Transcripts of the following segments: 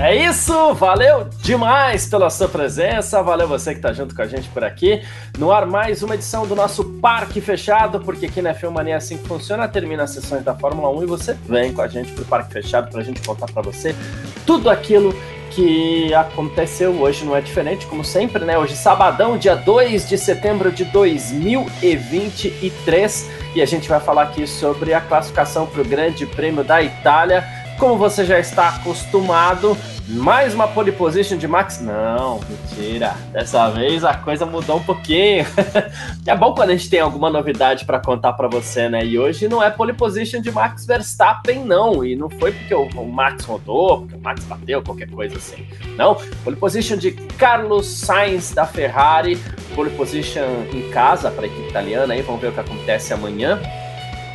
É isso, valeu demais pela sua presença, valeu você que está junto com a gente por aqui. No ar mais uma edição do nosso Parque Fechado, porque aqui na F1 Mania é assim que funciona, termina as sessões da Fórmula 1 e você vem com a gente para o Parque Fechado para a gente contar para você tudo aquilo que aconteceu hoje não é diferente, como sempre, né? Hoje, sabadão, dia 2 de setembro de 2023, e a gente vai falar aqui sobre a classificação para o Grande Prêmio da Itália. Como você já está acostumado, mais uma pole position de Max? Não, mentira. Dessa vez a coisa mudou um pouquinho. é bom quando a gente tem alguma novidade para contar para você, né? E hoje não é pole position de Max Verstappen, não. E não foi porque o Max rodou, porque o Max bateu, qualquer coisa assim. Não, pole position de Carlos Sainz da Ferrari. Pole position em casa para a equipe italiana. Aí vamos ver o que acontece amanhã.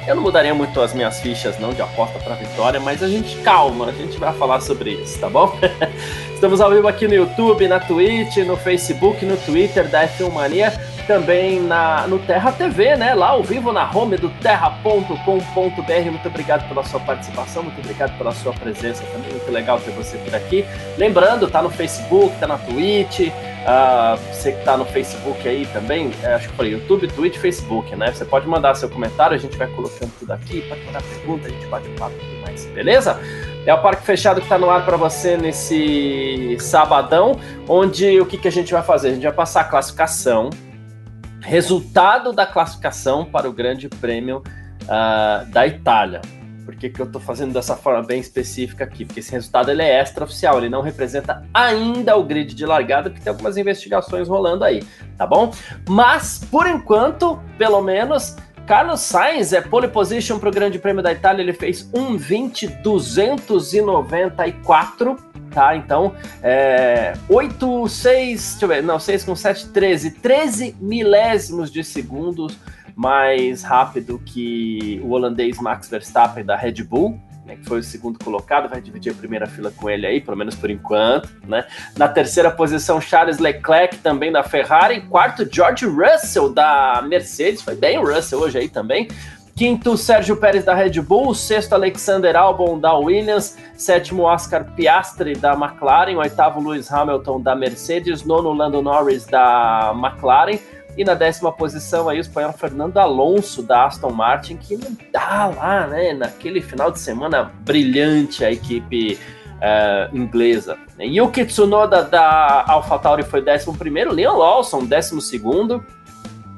Eu não mudaria muito as minhas fichas não de aposta para vitória, mas a gente calma, a gente vai falar sobre isso, tá bom? Estamos ao vivo aqui no YouTube, na Twitch, no Facebook, no Twitter da F1 Mania, também na, no Terra TV, né? Lá ao vivo na home do terra.com.br. Muito obrigado pela sua participação, muito obrigado pela sua presença também. Muito legal ter você por aqui. Lembrando, tá no Facebook, tá na Twitch, Uh, você que está no Facebook aí também, é, acho que falei YouTube, Twitch, Facebook, né? Você pode mandar seu comentário, a gente vai colocando tudo aqui, pode mandar pergunta, a gente bate um papo e mais, beleza? É o Parque Fechado que está no ar para você nesse sabadão, onde o que, que a gente vai fazer? A gente vai passar a classificação, resultado da classificação para o Grande Prêmio uh, da Itália. Por que, que eu estou fazendo dessa forma bem específica aqui? Porque esse resultado ele é extraoficial, ele não representa ainda o grid de largada, porque tem algumas investigações rolando aí, tá bom? Mas, por enquanto, pelo menos, Carlos Sainz é pole position para o Grande Prêmio da Itália, ele fez 1,20,294, tá? Então, é, 8, 6, deixa eu ver, não, 6 com 7, 13, 13 milésimos de segundos mais rápido que o holandês Max Verstappen da Red Bull, né, que foi o segundo colocado, vai dividir a primeira fila com ele aí, pelo menos por enquanto. Né? Na terceira posição, Charles Leclerc, também da Ferrari. Quarto, George Russell, da Mercedes. Foi bem o Russell hoje aí também. Quinto, Sérgio Pérez da Red Bull. Sexto, Alexander Albon da Williams. Sétimo, Oscar Piastri da McLaren. Oitavo, Lewis Hamilton da Mercedes. Nono, Lando Norris da McLaren. E na décima posição aí o espanhol Fernando Alonso da Aston Martin, que não dá lá, né? Naquele final de semana brilhante a equipe uh, inglesa. O Tsunoda da AlphaTauri foi décimo primeiro, Leon Lawson décimo segundo.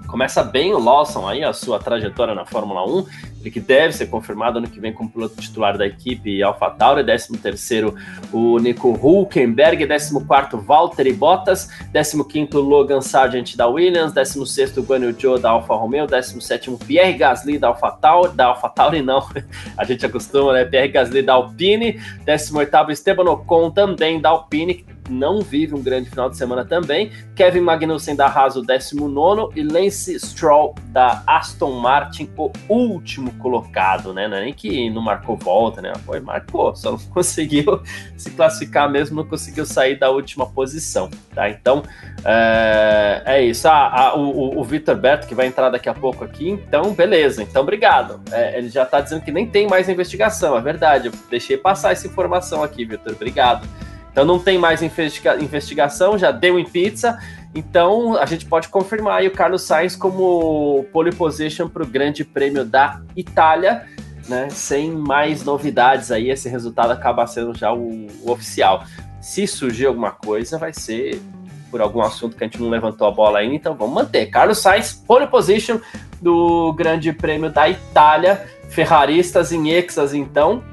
Começa bem o Lawson aí, a sua trajetória na Fórmula 1, ele que deve ser confirmado ano que vem como piloto titular da equipe AlphaTauri, 13 terceiro o Nico Hulkenberg, 14º Valtteri Bottas, 15º Logan Sargent da Williams, 16º Guan Yu Zhou da Alfa Romeo, 17º Pierre Gasly da AlphaTauri, da AlphaTauri não, a gente acostuma, né, Pierre Gasly da Alpine, 18º Esteban Ocon também da Alpine, não vive um grande final de semana também. Kevin Magnussen da Haas, o 19 e Lance Stroll da Aston Martin, o último colocado, né? Não é nem que não marcou volta, né? Foi, marcou, só não conseguiu se classificar mesmo, não conseguiu sair da última posição, tá? Então, é, é isso. Ah, ah, o, o Vitor Berto, que vai entrar daqui a pouco aqui, então, beleza, então obrigado. É, ele já tá dizendo que nem tem mais investigação, é verdade, eu deixei passar essa informação aqui, Vitor, obrigado. Então não tem mais investiga investigação, já deu em pizza. Então a gente pode confirmar o Carlos Sainz como pole position para o Grande Prêmio da Itália, né? Sem mais novidades aí, esse resultado acaba sendo já o, o oficial. Se surgir alguma coisa, vai ser por algum assunto que a gente não levantou a bola ainda, então vamos manter. Carlos Sainz, pole position do Grande Prêmio da Itália. Ferraristas em Exas, então,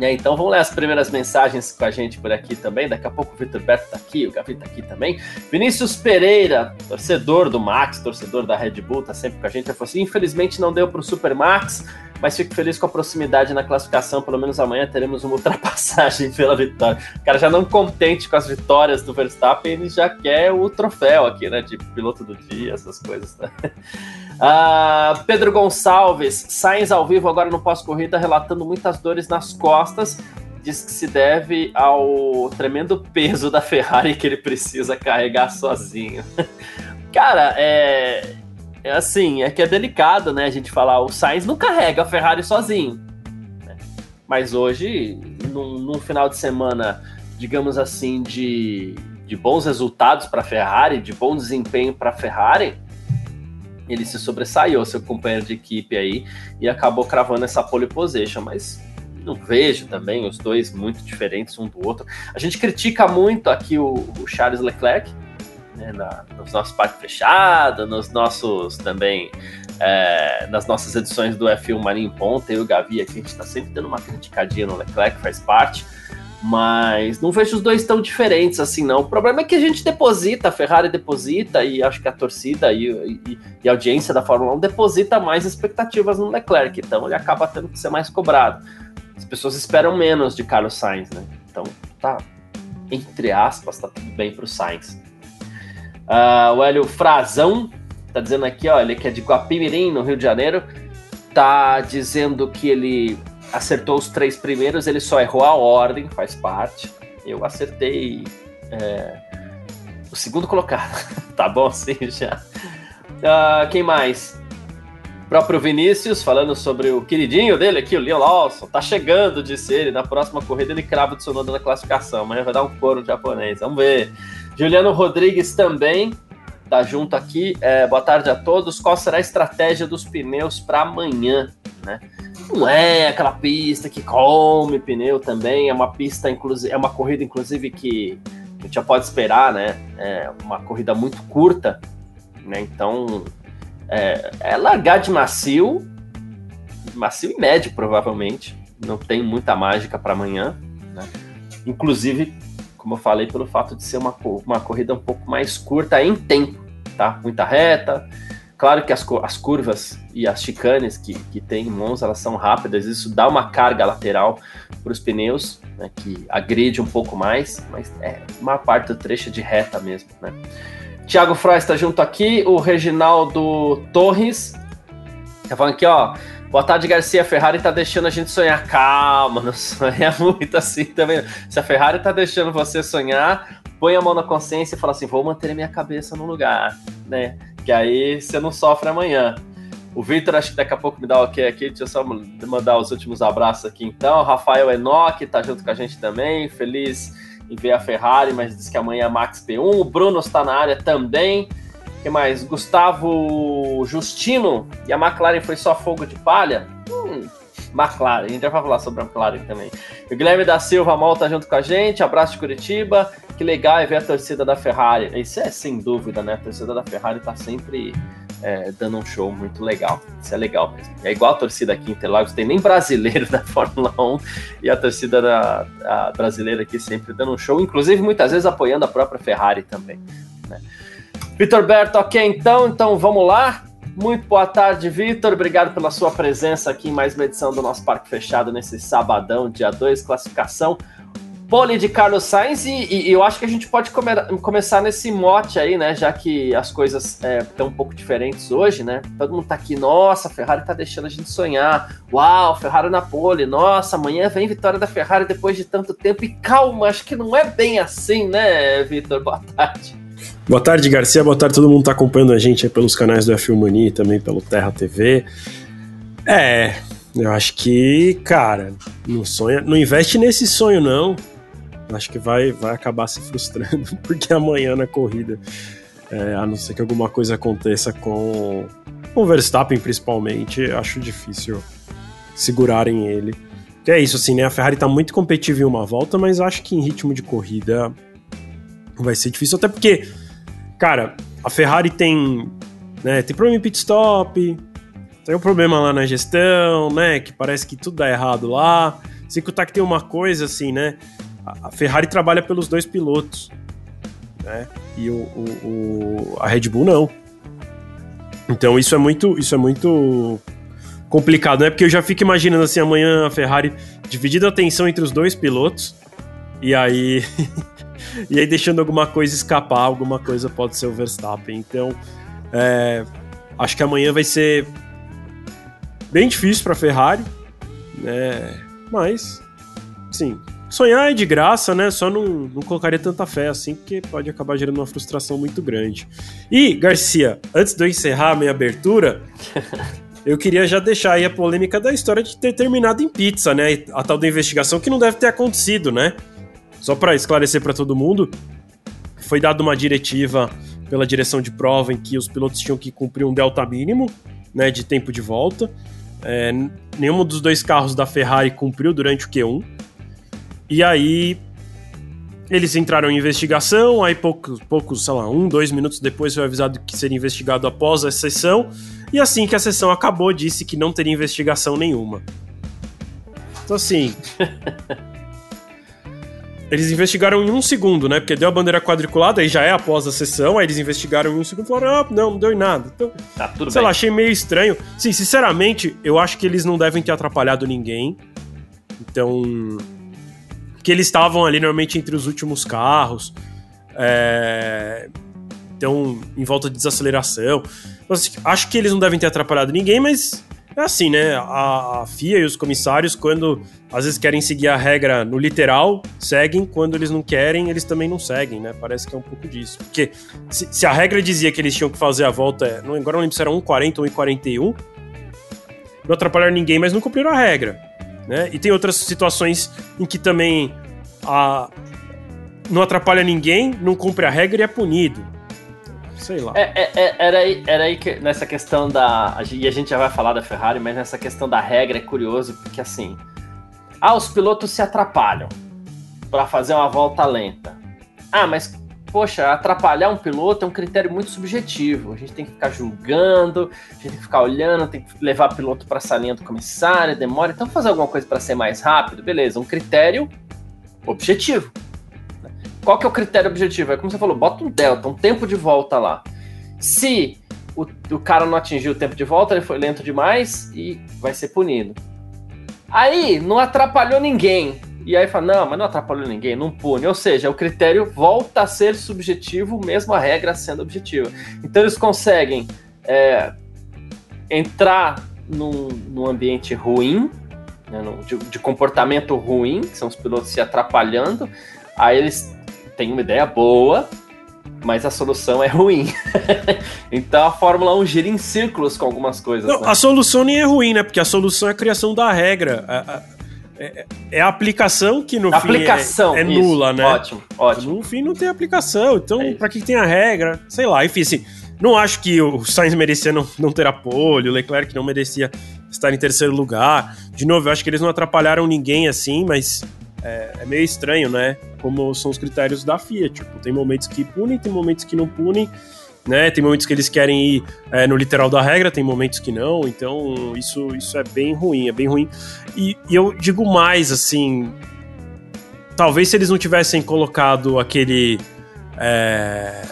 é, então vamos ler as primeiras mensagens com a gente por aqui também. Daqui a pouco o Vitor Beto tá aqui, o Gavi tá aqui também. Vinícius Pereira, torcedor do Max, torcedor da Red Bull, tá sempre com a gente. Ele falou assim: infelizmente não deu pro Super Max, mas fico feliz com a proximidade na classificação. Pelo menos amanhã teremos uma ultrapassagem pela vitória. O cara já não contente com as vitórias do Verstappen, ele já quer o troféu aqui, né? De piloto do dia, essas coisas. Né? Uh, Pedro Gonçalves, Sainz ao vivo agora no pós-corrida, relatando muitas dores nas costas diz que se deve ao tremendo peso da Ferrari que ele precisa carregar sozinho. Cara, é, é assim, é que é delicado, né? A gente falar, o Sainz não carrega a Ferrari sozinho. Né? Mas hoje, num, num, final de semana, digamos assim, de, de bons resultados para a Ferrari, de bom desempenho para a Ferrari, ele se sobressaiu, seu companheiro de equipe aí, e acabou cravando essa pole position. Mas não vejo também os dois muito diferentes um do outro. A gente critica muito aqui o, o Charles Leclerc, né, na, nos nossos parques fechados, nos nossos também, é, nas nossas edições do F1 Marinho Ponta, eu e o Gavi aqui, a gente está sempre dando uma criticadinha no Leclerc, faz parte, mas não vejo os dois tão diferentes assim, não. O problema é que a gente deposita, a Ferrari deposita, e acho que a torcida e, e, e a audiência da Fórmula 1 deposita mais expectativas no Leclerc, então ele acaba tendo que ser mais cobrado as pessoas esperam menos de Carlos Sainz, né? Então, tá, entre aspas, tá tudo bem pro Sainz. Uh, o Hélio Frazão tá dizendo aqui, ó, ele que é de Guapimirim, no Rio de Janeiro, tá dizendo que ele acertou os três primeiros, ele só errou a ordem, faz parte. Eu acertei é, o segundo colocado, tá bom assim já. Uh, quem mais? próprio Vinícius, falando sobre o queridinho dele aqui, o Leon Lawson, tá chegando, disse ele. Na próxima corrida ele crava o Tsunoda na classificação, mas vai dar um couro japonês. Vamos ver. Juliano Rodrigues também tá junto aqui. É, boa tarde a todos. Qual será a estratégia dos pneus para amanhã? Né? Não é aquela pista que come pneu também, é uma pista, inclusive, é uma corrida, inclusive, que a gente já pode esperar, né? É uma corrida muito curta, né? Então é, é largar de macio, macio e médio, provavelmente. Não tem muita mágica para amanhã. Né? Inclusive, como eu falei, pelo fato de ser uma, uma corrida um pouco mais curta em tempo, tá? Muita reta. Claro que as, as curvas e as chicanes que, que tem em Monza, elas são rápidas, isso dá uma carga lateral para os pneus, né, que agride um pouco mais, mas é uma parte do trecho de reta mesmo, né? Tiago Frois está junto aqui, o Reginaldo Torres. Tá falando aqui, ó. Boa tarde, Garcia. A Ferrari tá deixando a gente sonhar. Calma, não sonha muito assim também. Se a Ferrari tá deixando você sonhar, põe a mão na consciência e fala assim: vou manter minha cabeça no lugar, né? Que aí você não sofre amanhã. O Victor, acho que daqui a pouco me dá o ok aqui. Deixa eu só mandar os últimos abraços aqui então. Rafael Enoch tá junto com a gente também. Feliz em ver a Ferrari, mas diz que amanhã é Max P1. O Bruno está na área também. Que mais? Gustavo Justino e a McLaren foi só fogo de palha? Hum, McLaren, a gente já vai falar sobre a McLaren também. O Guilherme da Silva Mal tá junto com a gente, abraço de Curitiba. Que legal é ver a torcida da Ferrari. Isso é sem dúvida, né? A torcida da Ferrari tá sempre é, dando um show muito legal. Isso é legal mesmo. É igual a torcida aqui em Interlagos, tem nem brasileiro da Fórmula 1 e a torcida da, a brasileira aqui sempre dando um show, inclusive muitas vezes apoiando a própria Ferrari também. Né? Vitor Berto, ok, então, então vamos lá. Muito boa tarde, Vitor. Obrigado pela sua presença aqui em mais uma edição do nosso Parque Fechado nesse sabadão, dia 2, classificação pole de Carlos Sainz e, e, eu acho que a gente pode come, começar nesse mote aí, né? Já que as coisas estão é, um pouco diferentes hoje, né? Todo mundo tá aqui, nossa, a Ferrari tá deixando a gente sonhar. Uau, Ferrari na pole, nossa, amanhã vem vitória da Ferrari depois de tanto tempo. E calma, acho que não é bem assim, né, Vitor? Boa tarde. Boa tarde, Garcia. Boa tarde, todo mundo tá acompanhando a gente pelos canais do F1 Mania e também pelo Terra TV. É, eu acho que, cara, não sonha, não investe nesse sonho não acho que vai, vai acabar se frustrando, porque amanhã na corrida, é, a não ser que alguma coisa aconteça com, com o Verstappen principalmente, acho difícil segurarem ele. Que é isso, assim, né? A Ferrari tá muito competitiva em uma volta, mas acho que em ritmo de corrida vai ser difícil, até porque, cara, a Ferrari tem, né, tem problema em pit stop, tem um problema lá na gestão, né, que parece que tudo dá errado lá. Sem contar que tem uma coisa assim, né? a Ferrari trabalha pelos dois pilotos, né? E o, o, o, a Red Bull não. Então isso é muito, isso é muito complicado, né? Porque eu já fico imaginando assim amanhã a Ferrari dividindo a atenção entre os dois pilotos e aí e aí deixando alguma coisa escapar, alguma coisa pode ser o Verstappen. Então é, acho que amanhã vai ser bem difícil para a Ferrari, né? Mas sim, sonhar é de graça, né? Só não, não colocaria tanta fé assim, porque pode acabar gerando uma frustração muito grande. E, Garcia, antes de eu encerrar a minha abertura, eu queria já deixar aí a polêmica da história de ter terminado em pizza, né? A tal da investigação que não deve ter acontecido, né? Só para esclarecer para todo mundo, foi dada uma diretiva pela direção de prova em que os pilotos tinham que cumprir um delta mínimo, né, de tempo de volta. É, nenhum dos dois carros da Ferrari cumpriu durante o Q1. E aí eles entraram em investigação, aí poucos, poucos, sei lá, um, dois minutos depois foi avisado que seria investigado após a sessão, e assim que a sessão acabou, disse que não teria investigação nenhuma. Então assim. eles investigaram em um segundo, né? Porque deu a bandeira quadriculada, aí já é após a sessão, aí eles investigaram em um segundo e falaram, ah, não, não deu em nada. Então, tá, tudo sei bem. lá, achei meio estranho. Sim, sinceramente, eu acho que eles não devem ter atrapalhado ninguém. Então, que eles estavam ali normalmente entre os últimos carros, é... então em volta de desaceleração. Então, assim, acho que eles não devem ter atrapalhado ninguém, mas é assim, né? A, a, FIA e os comissários, quando às vezes querem seguir a regra no literal, seguem, quando eles não querem, eles também não seguem, né? Parece que é um pouco disso. Porque se, se a regra dizia que eles tinham que fazer a volta, não, agora não lembro se era 1,40 ou 1,41, não atrapalharam ninguém, mas não cumpriram a regra. Né? E tem outras situações em que também a, não atrapalha ninguém, não cumpre a regra e é punido. Sei lá. É, é, é, era, aí, era aí que nessa questão da. E a gente já vai falar da Ferrari, mas nessa questão da regra é curioso, porque assim. Ah, os pilotos se atrapalham para fazer uma volta lenta. Ah, mas poxa, atrapalhar um piloto é um critério muito subjetivo. A gente tem que ficar julgando, a gente tem que ficar olhando, tem que levar o piloto para essa linha do comissário, demora. Então, fazer alguma coisa para ser mais rápido, beleza, um critério objetivo. Qual que é o critério objetivo? É como você falou, bota um delta, um tempo de volta lá. Se o, o cara não atingiu o tempo de volta, ele foi lento demais e vai ser punido. Aí, não atrapalhou ninguém. E aí fala, não, mas não atrapalhou ninguém, não pune. Ou seja, o critério volta a ser subjetivo, mesmo a regra sendo objetiva. Então eles conseguem é, entrar num, num, ambiente ruim, né, de, de, comportamento ruim, que são os pilotos se atrapalhando. Aí eles têm uma ideia boa, mas a solução é ruim. então a Fórmula 1 gira em círculos com algumas coisas. Não, né? A solução nem é ruim, né? Porque a solução é a criação da regra. A, a é, é, a aplicação que no aplicação, fim é, é nula, isso. né? Ótimo, ótimo. No fim não tem aplicação, então é pra que tem a regra? Sei lá, enfim, assim, não acho que o Sainz merecia não, não ter apoio, o Leclerc não merecia estar em terceiro lugar. De novo, eu acho que eles não atrapalharam ninguém assim, mas é, é meio estranho, né? Como são os critérios da FIA, tipo, tem momentos que punem, tem momentos que não punem, né? Tem momentos que eles querem ir é, no literal da regra, tem momentos que não, então isso, isso é bem ruim, é bem ruim. E, e eu digo mais, assim, talvez se eles não tivessem colocado aquele. É,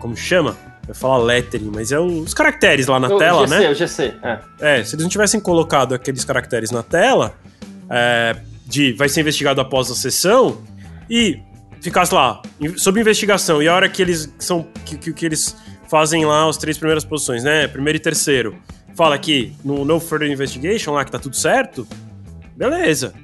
como chama? Eu falar lettering, mas é os caracteres lá na o tela, GC, né? O GC, é. É, se eles não tivessem colocado aqueles caracteres na tela, é, de vai ser investigado após a sessão, e ficasse lá, sob investigação, e a hora que eles são. que, que, que eles fazem lá as três primeiras posições, né? Primeiro e terceiro. Fala aqui no No Further Investigation lá que tá tudo certo. Beleza.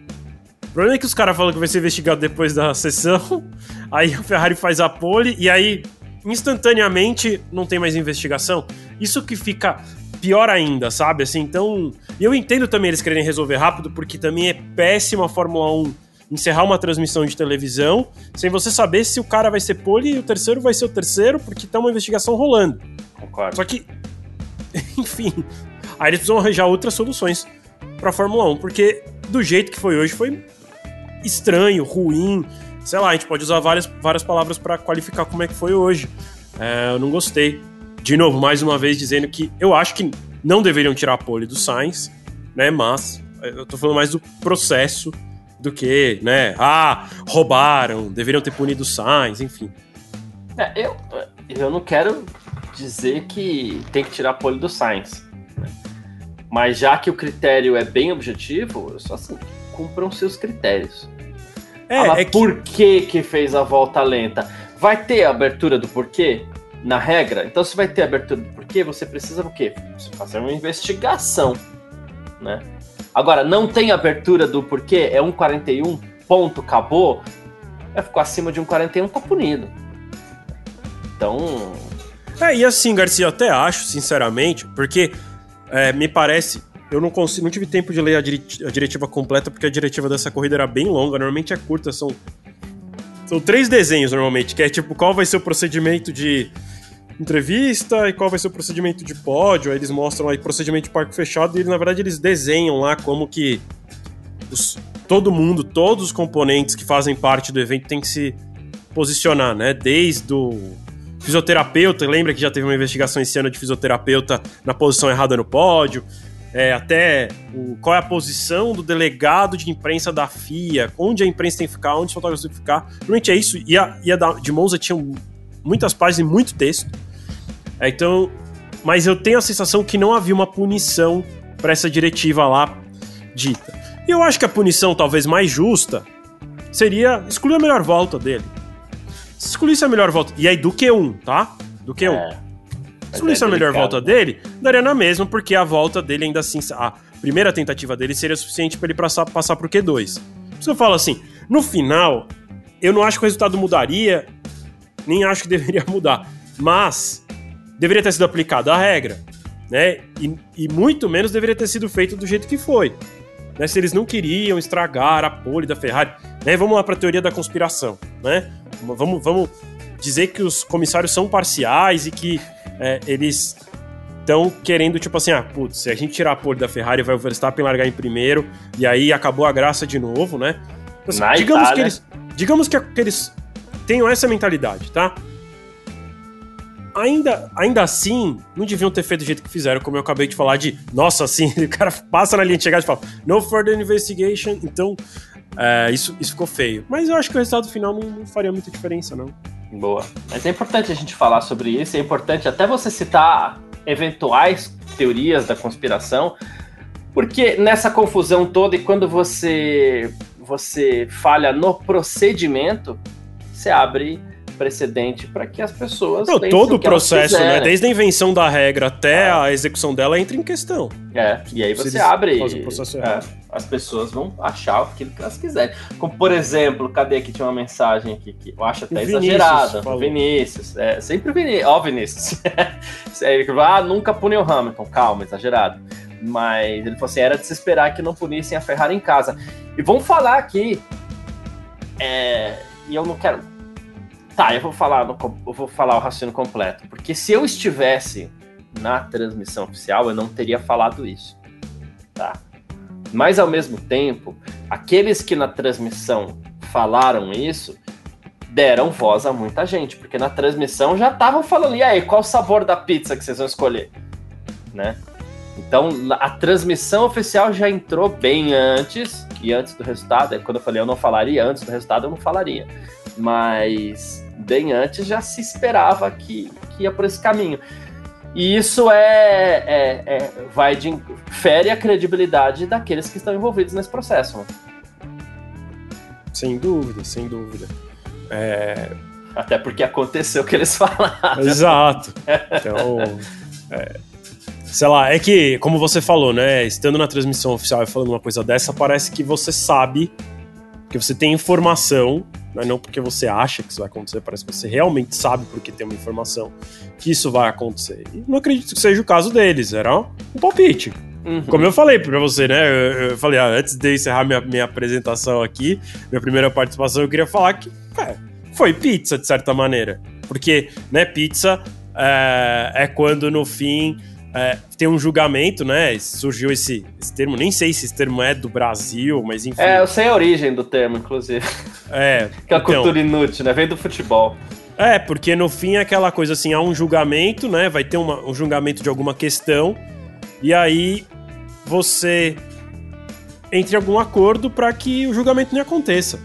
O problema é que os caras falam que vai ser investigado depois da sessão. Aí a Ferrari faz a pole e aí instantaneamente não tem mais investigação. Isso que fica pior ainda, sabe? Assim, então, eu entendo também eles quererem resolver rápido porque também é péssimo a Fórmula 1 encerrar uma transmissão de televisão sem você saber se o cara vai ser pole e o terceiro vai ser o terceiro, porque tá uma investigação rolando. Concordo. Só que, enfim, aí eles precisam arranjar outras soluções pra Fórmula 1, porque do jeito que foi hoje foi estranho, ruim, sei lá, a gente pode usar várias, várias palavras para qualificar como é que foi hoje. É, eu não gostei. De novo, mais uma vez dizendo que eu acho que não deveriam tirar a pole do Sainz, né? Mas eu tô falando mais do processo do que, né? Ah, roubaram, deveriam ter punido o Sainz, enfim. É, eu, eu não quero dizer que tem que tirar a pole do Sainz. Né? Mas já que o critério é bem objetivo, eu só assim, cumpram seus critérios. É, Fala é que- por que que fez a volta lenta. Vai ter a abertura do porquê na regra? Então se vai ter abertura do porquê, você precisa o quê? Você fazer uma investigação, né? Agora, não tem abertura do porquê, é 1,41, ponto, acabou, é, ficou acima de um 41, tá punido. Então. É, e assim, Garcia, eu até acho, sinceramente, porque é, me parece. Eu não consigo, não tive tempo de ler a, a diretiva completa, porque a diretiva dessa corrida era bem longa, normalmente é curta, são. São três desenhos normalmente, que é tipo qual vai ser o procedimento de entrevista e qual vai ser o procedimento de pódio. Aí eles mostram aí procedimento de parque fechado e na verdade eles desenham lá como que os, todo mundo, todos os componentes que fazem parte do evento tem que se posicionar, né? Desde o fisioterapeuta, lembra que já teve uma investigação esse ano de fisioterapeuta na posição errada no pódio, é, até o, qual é a posição do delegado de imprensa da FIA, onde a imprensa tem que ficar, onde os fotógrafos tem que ficar. Realmente é isso. E a, e a da, de Monza tinha muitas páginas e muito texto. É, então, mas eu tenho a sensação que não havia uma punição para essa diretiva lá dita. E eu acho que a punição talvez mais justa seria excluir a melhor volta dele. Se excluísse a melhor volta. E aí do Q1, tá? Do Q1. É, se excluísse é a melhor volta né? dele, daria na mesma, porque a volta dele ainda assim. A primeira tentativa dele seria suficiente para ele passar, passar pro Q2. Por isso eu falo assim: no final, eu não acho que o resultado mudaria, nem acho que deveria mudar. Mas deveria ter sido aplicada a regra, né? E, e, muito menos deveria ter sido feito do jeito que foi. Né? Se eles não queriam estragar a pole da Ferrari, né? Vamos lá para a teoria da conspiração, né? Vamos, vamos dizer que os comissários são parciais e que é, eles estão querendo, tipo assim, ah, putz, se a gente tirar a pole da Ferrari, vai o Verstappen largar em primeiro, e aí acabou a graça de novo, né? Assim, digamos, que eles, digamos que, que eles tenham essa mentalidade, tá? Ainda, ainda assim, não deviam ter feito do jeito que fizeram, como eu acabei de falar, de nossa, assim, o cara passa na linha de chegada e fala, no further investigation, então é, isso, isso ficou feio. Mas eu acho que o resultado final não, não, faria muita diferença, não. Boa. Mas é importante a gente falar sobre isso, é importante até você citar eventuais teorias da conspiração, porque nessa confusão toda e quando você você falha no procedimento, você abre precedente para que as pessoas. Não, todo o processo, né? Desde a invenção da regra até é. a execução dela entra em questão. É, e aí você abre. É, as pessoas vão achar aquilo que elas quiserem. Como, por exemplo, cadê que tinha uma mensagem aqui que eu acho até exagerada. Falou. Vinícius. É, sempre Vinícius. Ó, Vinícius. Ele ah, nunca puniu o Hamilton. Calma, exagerado. Mas ele falou assim: era de se esperar que não punissem a Ferrari em casa. E vamos falar aqui. É, e eu não quero Tá, eu vou falar, no, eu vou falar o raciocínio completo. Porque se eu estivesse na transmissão oficial, eu não teria falado isso. Tá? Mas ao mesmo tempo, aqueles que na transmissão falaram isso deram voz a muita gente, porque na transmissão já estavam falando, e aí, qual o sabor da pizza que vocês vão escolher? Né? Então, a transmissão oficial já entrou bem antes, e antes do resultado, quando eu falei eu não falaria, antes do resultado eu não falaria. Mas bem antes já se esperava que, que ia por esse caminho. E isso é, é, é, vai de fere a credibilidade daqueles que estão envolvidos nesse processo. Né? Sem dúvida, sem dúvida. É... Até porque aconteceu o que eles falaram. Exato. Então, é, sei lá, é que, como você falou, né? Estando na transmissão oficial e falando uma coisa dessa, parece que você sabe, que você tem informação não é não porque você acha que isso vai acontecer, parece que você realmente sabe porque tem uma informação que isso vai acontecer. E não acredito que seja o caso deles, era um palpite. Uhum. Como eu falei pra você, né? Eu, eu falei, ah, antes de encerrar minha, minha apresentação aqui, minha primeira participação, eu queria falar que é, foi pizza, de certa maneira. Porque, né, pizza é, é quando no fim é, tem um julgamento, né? Surgiu esse, esse, termo, nem sei se esse termo é do Brasil, mas enfim. É, eu sei a origem do termo, inclusive. É. que é a então, cultura inútil, né? Vem do futebol. É, porque no fim é aquela coisa assim, há um julgamento, né? Vai ter uma, um julgamento de alguma questão, e aí você entre algum acordo para que o julgamento não aconteça.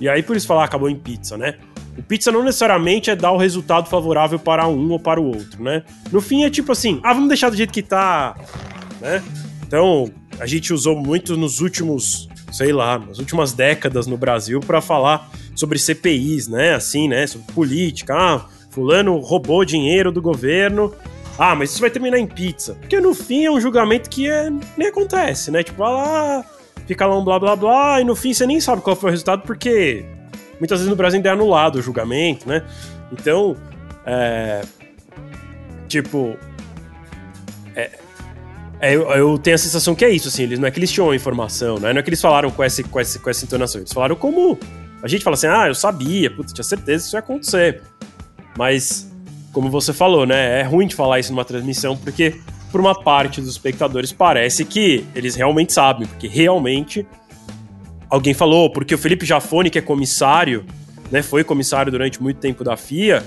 E aí por isso falar acabou em pizza, né? O pizza não necessariamente é dar o resultado favorável para um ou para o outro, né? No fim é tipo assim, ah, vamos deixar do jeito que tá, né? Então, a gente usou muito nos últimos, sei lá, nas últimas décadas no Brasil para falar sobre CPIs, né? Assim, né? Sobre política. Ah, fulano roubou dinheiro do governo. Ah, mas isso vai terminar em pizza. Porque no fim é um julgamento que é, nem acontece, né? Tipo, ah lá, fica lá um blá blá blá, e no fim você nem sabe qual foi o resultado, porque muitas vezes no Brasil ainda é anulado o julgamento, né? Então, é, tipo, é, é, eu, tenho a sensação que é isso, assim, eles, não é que eles tinham informação, né? não é que eles falaram com essa, com, essa, com essa entonação, eles falaram como. A gente fala assim, ah, eu sabia, putz, tinha certeza que isso ia acontecer. Mas, como você falou, né? É ruim de falar isso numa transmissão, porque por uma parte dos espectadores parece que eles realmente sabem, porque realmente alguém falou, porque o Felipe Jafone, que é comissário, né, foi comissário durante muito tempo da FIA,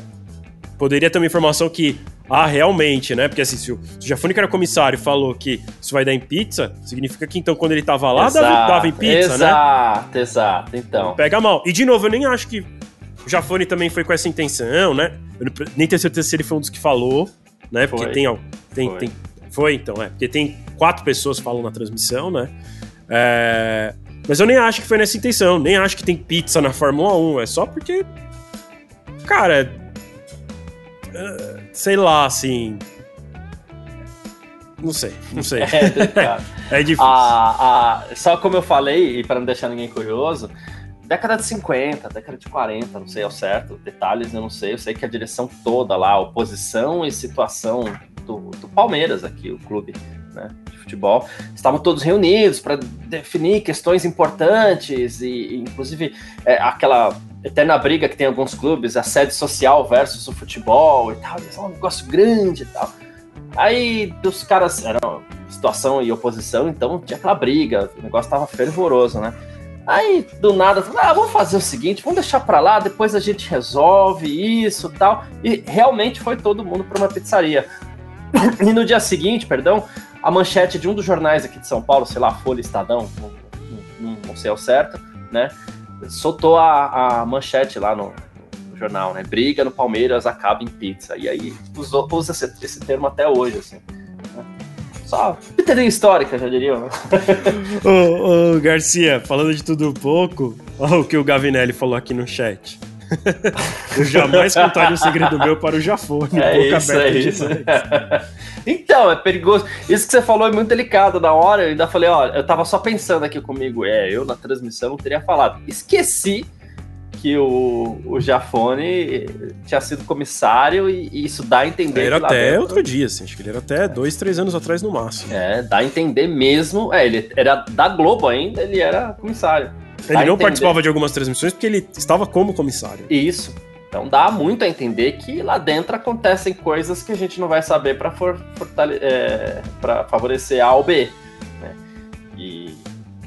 poderia ter uma informação que, ah, realmente, né? Porque assim, se o, se o Jafone, que era comissário, falou que isso vai dar em pizza, significa que então quando ele tava lá, exato, dava, dava, em pizza, exato, né? Exato, exato, então. Pega mal. E de novo, eu nem acho que o Jafone também foi com essa intenção, né? Eu nem tenho certeza se ele foi um dos que falou, né? Porque foi. tem, tem, foi. tem. Foi, então, é. Porque tem quatro pessoas que falam na transmissão, né? É, mas eu nem acho que foi nessa intenção, nem acho que tem pizza na Fórmula 1, é só porque. Cara. Uh, sei lá, assim. Não sei, não sei. É, é difícil. A, a, só como eu falei, e para não deixar ninguém curioso, década de 50, década de 40, não sei ao certo, detalhes eu não sei, eu sei que a direção toda lá, oposição e situação do, do Palmeiras aqui, o clube, né? futebol, estavam todos reunidos para definir questões importantes e, inclusive, é, aquela eterna briga que tem alguns clubes, a sede social versus o futebol e tal, é um negócio grande e tal. Aí os caras eram situação e oposição, então tinha aquela briga, o negócio tava fervoroso, né? Aí do nada, ah, vamos fazer o seguinte, vamos deixar para lá, depois a gente resolve isso, tal. E realmente foi todo mundo para uma pizzaria. E no dia seguinte, perdão, a manchete de um dos jornais aqui de São Paulo, sei lá, Folha Estadão, não, sei ao certo, né? Soltou a, a manchete lá no, no, jornal, né? Briga no Palmeiras acaba em pizza. E aí usou, usa esse, esse termo até hoje, assim. Né? Só pitaria histórica, já diria, né? ô, ô, Garcia, falando de tudo um pouco, olha o que o Gavinelli falou aqui no chat. Eu jamais contaria o segredo meu para o Jafone. É isso, é isso. então, é perigoso. Isso que você falou é muito delicado. Na hora, eu ainda falei, ó, eu tava só pensando aqui comigo. É, eu na transmissão não teria falado. Esqueci que o, o Jafone tinha sido comissário e, e isso dá a entender. Era até dentro... outro dia, assim, acho que ele era até dois, três anos atrás no máximo. É, dá a entender mesmo. É, ele era da Globo ainda, ele era comissário. Ele não participava de algumas transmissões porque ele estava como comissário. Isso. Então dá muito a entender que lá dentro acontecem coisas que a gente não vai saber para for, é, favorecer A ou B. Né? E,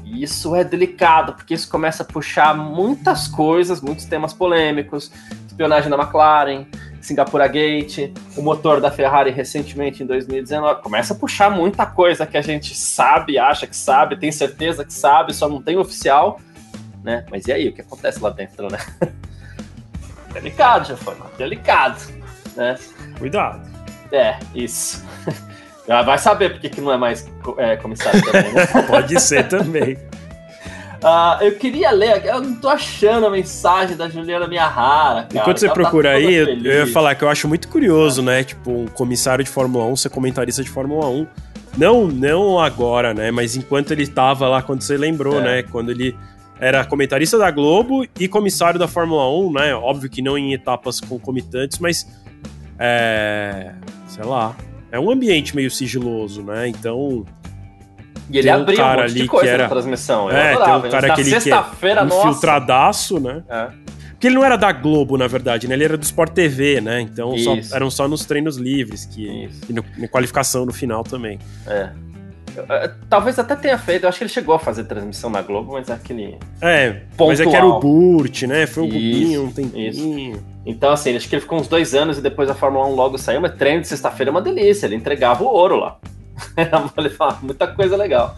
e isso é delicado, porque isso começa a puxar muitas coisas, muitos temas polêmicos, espionagem da McLaren, Singapura Gate, o motor da Ferrari recentemente em 2019. Começa a puxar muita coisa que a gente sabe, acha que sabe, tem certeza que sabe, só não tem oficial né? Mas e aí, o que acontece lá dentro, né? delicado, já foi, delicado, né? Cuidado. É, isso. Já vai saber porque que não é mais é, comissário também, né? Pode ser também. Uh, eu queria ler, eu não tô achando a mensagem da Juliana Miyahara, cara. Enquanto você tá procura tá aí, eu, eu ia falar que eu acho muito curioso, né? Tipo, um comissário de Fórmula 1 ser comentarista de Fórmula 1. Não, não agora, né? Mas enquanto ele tava lá, quando você lembrou, é. né? Quando ele era comentarista da Globo e comissário da Fórmula 1, né? Óbvio que não em etapas concomitantes, mas é, sei lá, é um ambiente meio sigiloso, né? Então e ele abriu um, um monte de coisa era, na transmissão. Eu é, adorava. tem um cara que ele que é infiltradaço, né? É. Porque ele não era da Globo, na verdade, né? Ele era do Sport TV, né? Então só, eram só nos treinos livres que, e no, na qualificação no final também. É. É, talvez até tenha feito, eu acho que ele chegou a fazer transmissão na Globo, mas é aquele. É, pontual. mas é que era o Burt, né? Foi um pouquinho, um tempinho. Isso. Então, assim, acho que ele ficou uns dois anos e depois a Fórmula 1 logo saiu, mas treino de sexta-feira é uma delícia, ele entregava o ouro lá. fala, muita coisa legal.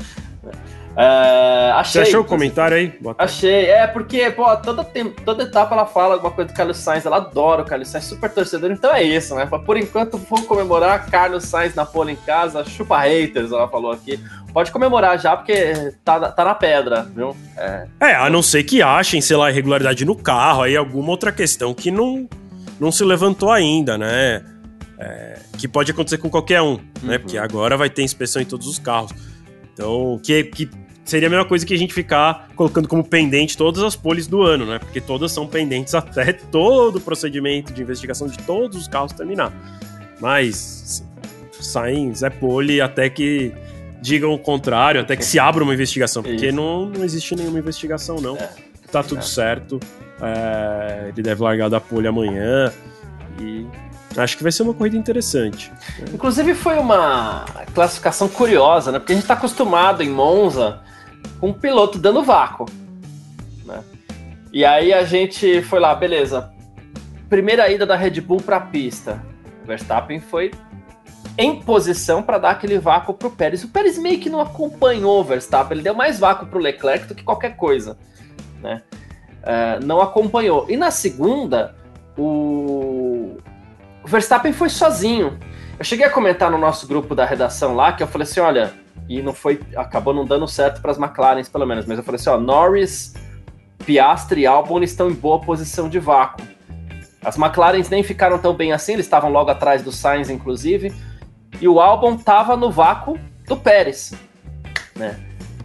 Uh, achei. Você achou o comentário aí? Achei. É, porque, pô, toda, toda etapa ela fala alguma coisa do Carlos Sainz. Ela adora o Carlos Sainz, super torcedor. Então é isso, né? Por enquanto, vou comemorar Carlos Sainz na pole em casa. Chupa haters, ela falou aqui. Pode comemorar já, porque tá, tá na pedra, viu? É. é, a não ser que achem, sei lá, irregularidade no carro, aí alguma outra questão que não, não se levantou ainda, né? É, que pode acontecer com qualquer um, né? uhum. né? Porque agora vai ter inspeção em todos os carros. Então, que, que seria a mesma coisa que a gente ficar colocando como pendente todas as poles do ano, né? Porque todas são pendentes até todo o procedimento de investigação de todos os carros terminar. Mas saem Zé Pole até que digam o contrário, até que se abra uma investigação, porque não, não existe nenhuma investigação, não. É. Tá tudo é. certo. É, ele deve largar da pole amanhã. E acho que vai ser uma corrida interessante. Inclusive foi uma classificação curiosa, né? Porque a gente tá acostumado em Monza com um piloto dando vácuo. Né? E aí a gente foi lá, beleza. Primeira ida da Red Bull para a pista. Verstappen foi em posição para dar aquele vácuo para o Pérez. O Pérez meio que não acompanhou o Verstappen, ele deu mais vácuo para o Leclerc do que qualquer coisa. Né? Uh, não acompanhou. E na segunda, o... o Verstappen foi sozinho. Eu cheguei a comentar no nosso grupo da redação lá que eu falei assim: olha, e não foi, acabou não dando certo para as McLarens, pelo menos, mas eu falei assim: ó, Norris, Piastri e Albon estão em boa posição de vácuo. As McLarens nem ficaram tão bem assim, eles estavam logo atrás do Sainz, inclusive, e o Albon estava no vácuo do Pérez. Né?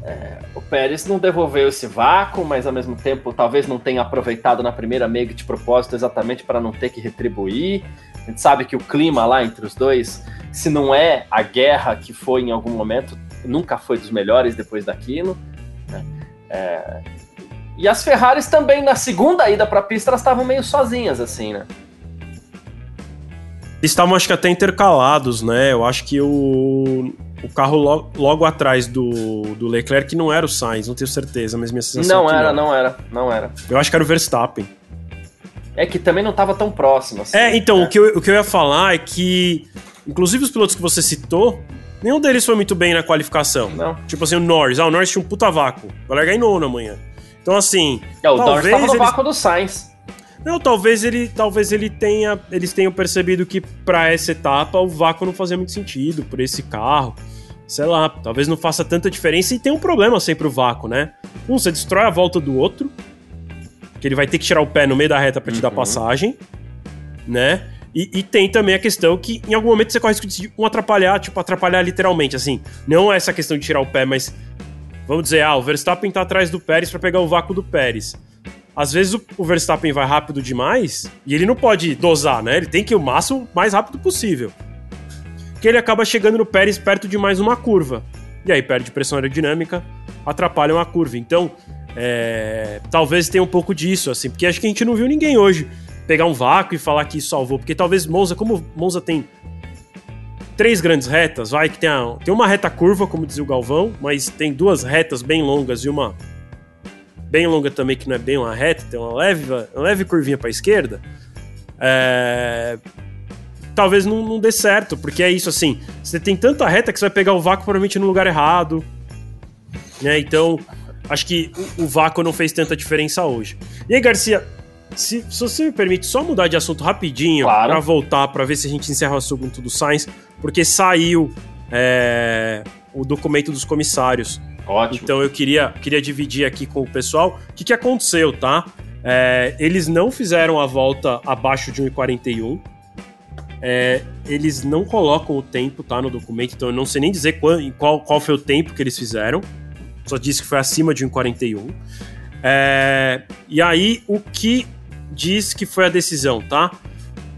É, o Pérez não devolveu esse vácuo, mas ao mesmo tempo talvez não tenha aproveitado na primeira mega de propósito exatamente para não ter que retribuir. A gente sabe que o clima lá entre os dois, se não é a guerra que foi em algum momento, nunca foi dos melhores depois daquilo. Né? É, e as Ferraris também, na segunda ida para a pista, elas estavam meio sozinhas, assim, né? estavam, acho que até intercalados, né? Eu acho que o, o carro logo, logo atrás do, do Leclerc não era o Sainz, não tenho certeza, mas minha sensação Não é era, não. não era, não era. Eu acho que era o Verstappen. É que também não estava tão próximo assim. É, então, O, que eu, o que eu ia falar é que, inclusive os pilotos que você citou, nenhum deles foi muito bem na qualificação. Não. Tipo assim, o Norris. Ah, o Norris tinha um puta vácuo. Vai largar em nono amanhã. Então, assim. É, o Norris tava no eles... vácuo do Sainz. Não, talvez ele, talvez ele tenha, eles tenham percebido que para essa etapa o vácuo não fazia muito sentido por esse carro. Sei lá, talvez não faça tanta diferença e tem um problema sempre o vácuo, né? Um, você destrói a volta do outro, que ele vai ter que tirar o pé no meio da reta para te uhum. dar passagem, né? E, e, tem também a questão que em algum momento você corre risco de um atrapalhar, tipo, atrapalhar literalmente, assim. Não é essa questão de tirar o pé, mas vamos dizer, ah, o Verstappen tá atrás do Pérez para pegar o vácuo do Pérez. Às vezes o, o, Verstappen vai rápido demais e ele não pode dosar, né? Ele tem que ir o máximo mais rápido possível. Que ele acaba chegando no Pérez perto de mais uma curva. E aí perde pressão aerodinâmica, atrapalha uma curva. Então, é, talvez tenha um pouco disso, assim, porque acho que a gente não viu ninguém hoje pegar um vácuo e falar que salvou. Porque talvez Monza, como Monza tem três grandes retas, vai que tem, a, tem uma reta curva, como dizia o Galvão, mas tem duas retas bem longas e uma bem longa também, que não é bem uma reta, tem uma leve, uma leve curvinha para a esquerda, é... talvez não, não, dê certo, porque é isso assim, você tem tanta reta que você vai pegar o vácuo provavelmente no lugar errado, né? Então, acho que o, o vácuo não fez tanta diferença hoje. E aí, Garcia, se, se, você me permite só mudar de assunto rapidinho claro. para voltar para ver se a gente encerra o assunto do Sainz, porque saiu é, o documento dos comissários. Ótimo. Então eu queria, queria dividir aqui com o pessoal o que, que aconteceu, tá? É, eles não fizeram a volta abaixo de 1,41. É, eles não colocam o tempo, tá, no documento, então eu não sei nem dizer qual, qual, qual foi o tempo que eles fizeram. Só disse que foi acima de 1,41. É, e aí, o que diz que foi a decisão, tá?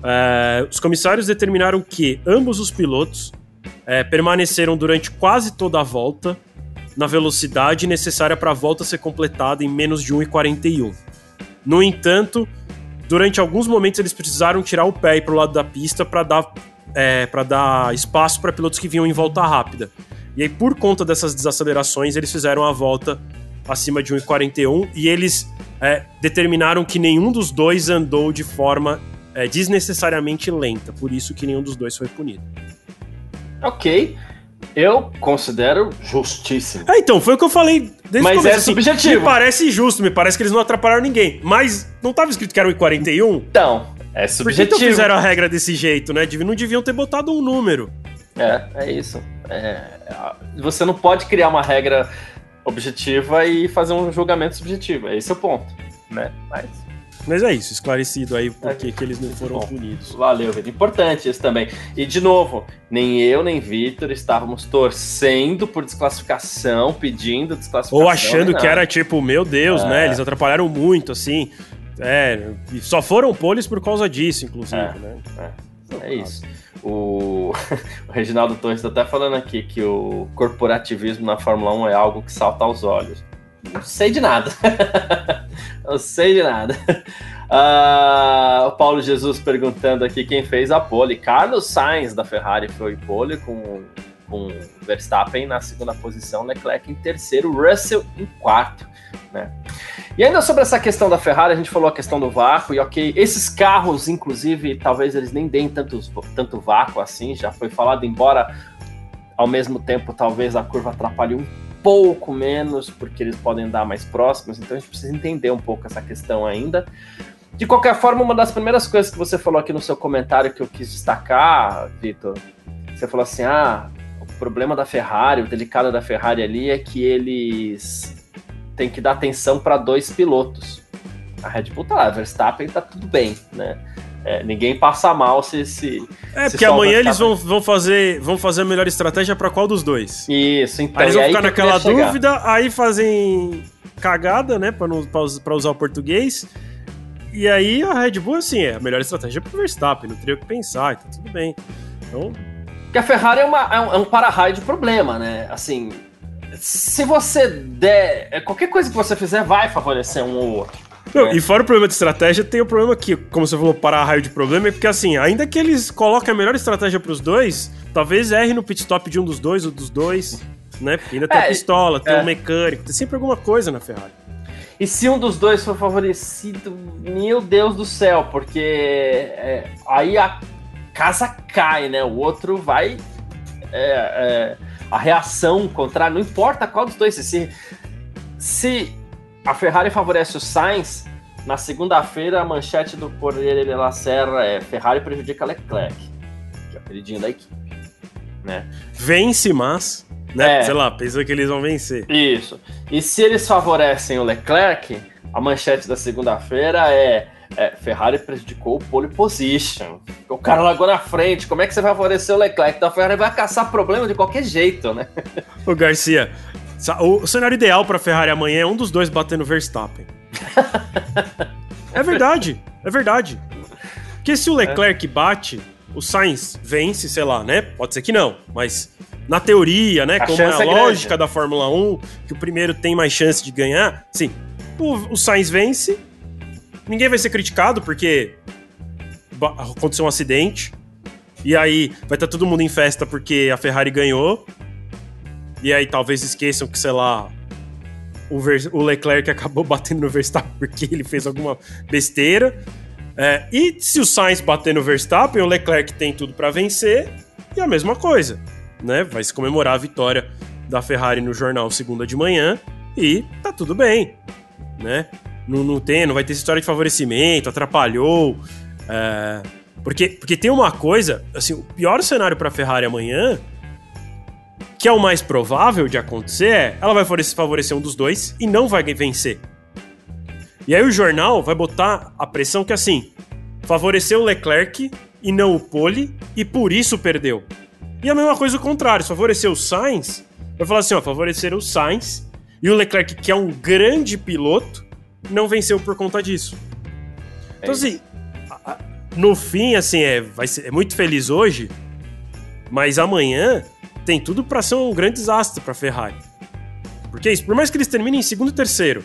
É, os comissários determinaram que ambos os pilotos é, permaneceram durante quase toda a volta na velocidade necessária para a volta ser completada em menos de 1,41. No entanto, durante alguns momentos eles precisaram tirar o pé para o lado da pista para dar, é, dar espaço para pilotos que vinham em volta rápida. E aí, por conta dessas desacelerações, eles fizeram a volta acima de 1,41 e eles é, determinaram que nenhum dos dois andou de forma é, desnecessariamente lenta, por isso que nenhum dos dois foi punido. Ok. Eu considero justíssimo. É, então, foi o que eu falei desde Mas o começo. é assim, subjetivo. Me parece justo, me parece que eles não atrapalharam ninguém. Mas não estava escrito que era 1,41? Então, é subjetivo. Por que então fizeram a regra desse jeito, né? Não deviam ter botado um número. É, é isso. É, você não pode criar uma regra objetiva e fazer um julgamento subjetivo. Esse é o ponto, né? Mas Mas é isso, esclarecido aí por que eles não foram Bom, punidos. Valeu, Vitor. Importante isso também. E, de novo, nem eu nem Vitor estávamos torcendo por desclassificação, pedindo desclassificação. Ou achando que era tipo, meu Deus, né, é. né? Eles atrapalharam muito, assim. É, só foram poles por causa disso, inclusive, é. né? É, é isso. O... o Reginaldo Torres está até falando aqui que o corporativismo na Fórmula 1 é algo que salta aos olhos. Não sei de nada. não sei de nada. Uh, o Paulo Jesus perguntando aqui quem fez a pole. Carlos Sainz da Ferrari foi pole com, com Verstappen na segunda posição, Leclerc em terceiro, Russell em quarto. Né? E ainda sobre essa questão da Ferrari, a gente falou a questão do vácuo, e ok, esses carros, inclusive, talvez eles nem deem tanto, tanto vácuo assim, já foi falado, embora ao mesmo tempo talvez a curva atrapalhe um pouco menos, porque eles podem dar mais próximos, então a gente precisa entender um pouco essa questão ainda. De qualquer forma, uma das primeiras coisas que você falou aqui no seu comentário que eu quis destacar, Vitor, você falou assim: ah, problema da Ferrari, o delicado da Ferrari ali é que eles tem que dar atenção para dois pilotos. A Red Bull tá lá, Verstappen tá tudo bem, né? É, ninguém passa mal se. se é, se porque amanhã eles vão, vão, fazer, vão fazer a melhor estratégia para qual dos dois? Isso, então. Aí eles vão ficar naquela dúvida, aí fazem cagada, né, para usar o português. E aí a Red Bull, assim, é a melhor estratégia pro Verstappen, não teria o que pensar, então tudo bem. Então. Porque a Ferrari é, uma, é um, é um para-raio de problema, né? Assim, se você der. É, qualquer coisa que você fizer vai favorecer um ou outro. Não, né? E fora o problema de estratégia, tem o problema que, como você falou, parar raio de problema, é porque assim, ainda que eles coloquem a melhor estratégia para os dois, talvez erre no pit stop de um dos dois ou dos dois, né? Porque ainda tem é, a pistola, tem o é. um mecânico, tem sempre alguma coisa na Ferrari. E se um dos dois for favorecido, meu Deus do céu, porque é, aí a casa cai, né? O outro vai. É, é a reação contrária, não importa qual dos dois. Se, se a Ferrari favorece o Sainz, na segunda-feira a manchete do Corriere della Serra é Ferrari prejudica Leclerc, que é o queridinho da equipe. Né? Vence, mas. Né? É. Sei lá, pensou que eles vão vencer. Isso. E se eles favorecem o Leclerc, a manchete da segunda-feira é é, Ferrari prejudicou o pole position. O cara largou na frente. Como é que você vai favorecer o Leclerc? Então a Ferrari vai caçar problema de qualquer jeito, né? Ô Garcia, o cenário ideal para Ferrari amanhã é um dos dois batendo Verstappen. é verdade, é verdade. Porque se o Leclerc bate, o Sainz vence, sei lá, né? Pode ser que não, mas na teoria, né? A como é a é lógica da Fórmula 1, que o primeiro tem mais chance de ganhar, sim. O, o Sainz vence, ninguém vai ser criticado porque aconteceu um acidente. E aí vai estar tá todo mundo em festa porque a Ferrari ganhou. E aí talvez esqueçam que, sei lá, o, Ver o Leclerc acabou batendo no Verstappen porque ele fez alguma besteira. É, e se o Sainz bater no Verstappen, o Leclerc tem tudo para vencer. E a mesma coisa, né? Vai se comemorar a vitória da Ferrari no jornal segunda de manhã e tá tudo bem, né? Não, não tem, não vai ter história de favorecimento, atrapalhou. É, porque, porque tem uma coisa, assim, o pior cenário para a Ferrari amanhã, que é o mais provável de acontecer, é ela vai favorecer um dos dois e não vai vencer. E aí o jornal vai botar a pressão que assim, favoreceu o Leclerc e não o Pole e por isso perdeu. E a mesma coisa o contrário, favoreceu o Sainz, vai falar assim, ó, favorecer o Sainz e o Leclerc que é um grande piloto não venceu por conta disso. Então, é assim, no fim, assim, é, vai ser, é muito feliz hoje, mas amanhã tem tudo para ser um grande desastre para Ferrari. Porque isso, por mais que eles terminem em segundo e terceiro,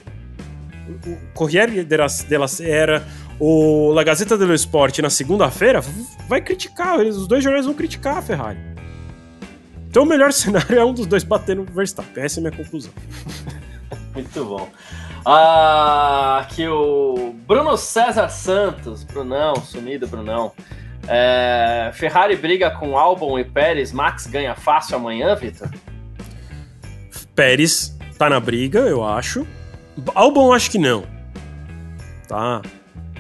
o Corriere della Sera, o La Gazzetta dello Sport na segunda-feira vai criticar, eles, os dois jornais vão criticar a Ferrari. Então o melhor cenário é um dos dois batendo no Verstappen. Essa é a minha conclusão. Muito bom. Ah, aqui o Bruno César Santos, Brunão, sumido Brunão. É, Ferrari briga com Albon e Pérez, Max ganha fácil amanhã, Vitor? Pérez tá na briga, eu acho. Albon acho que não. Tá.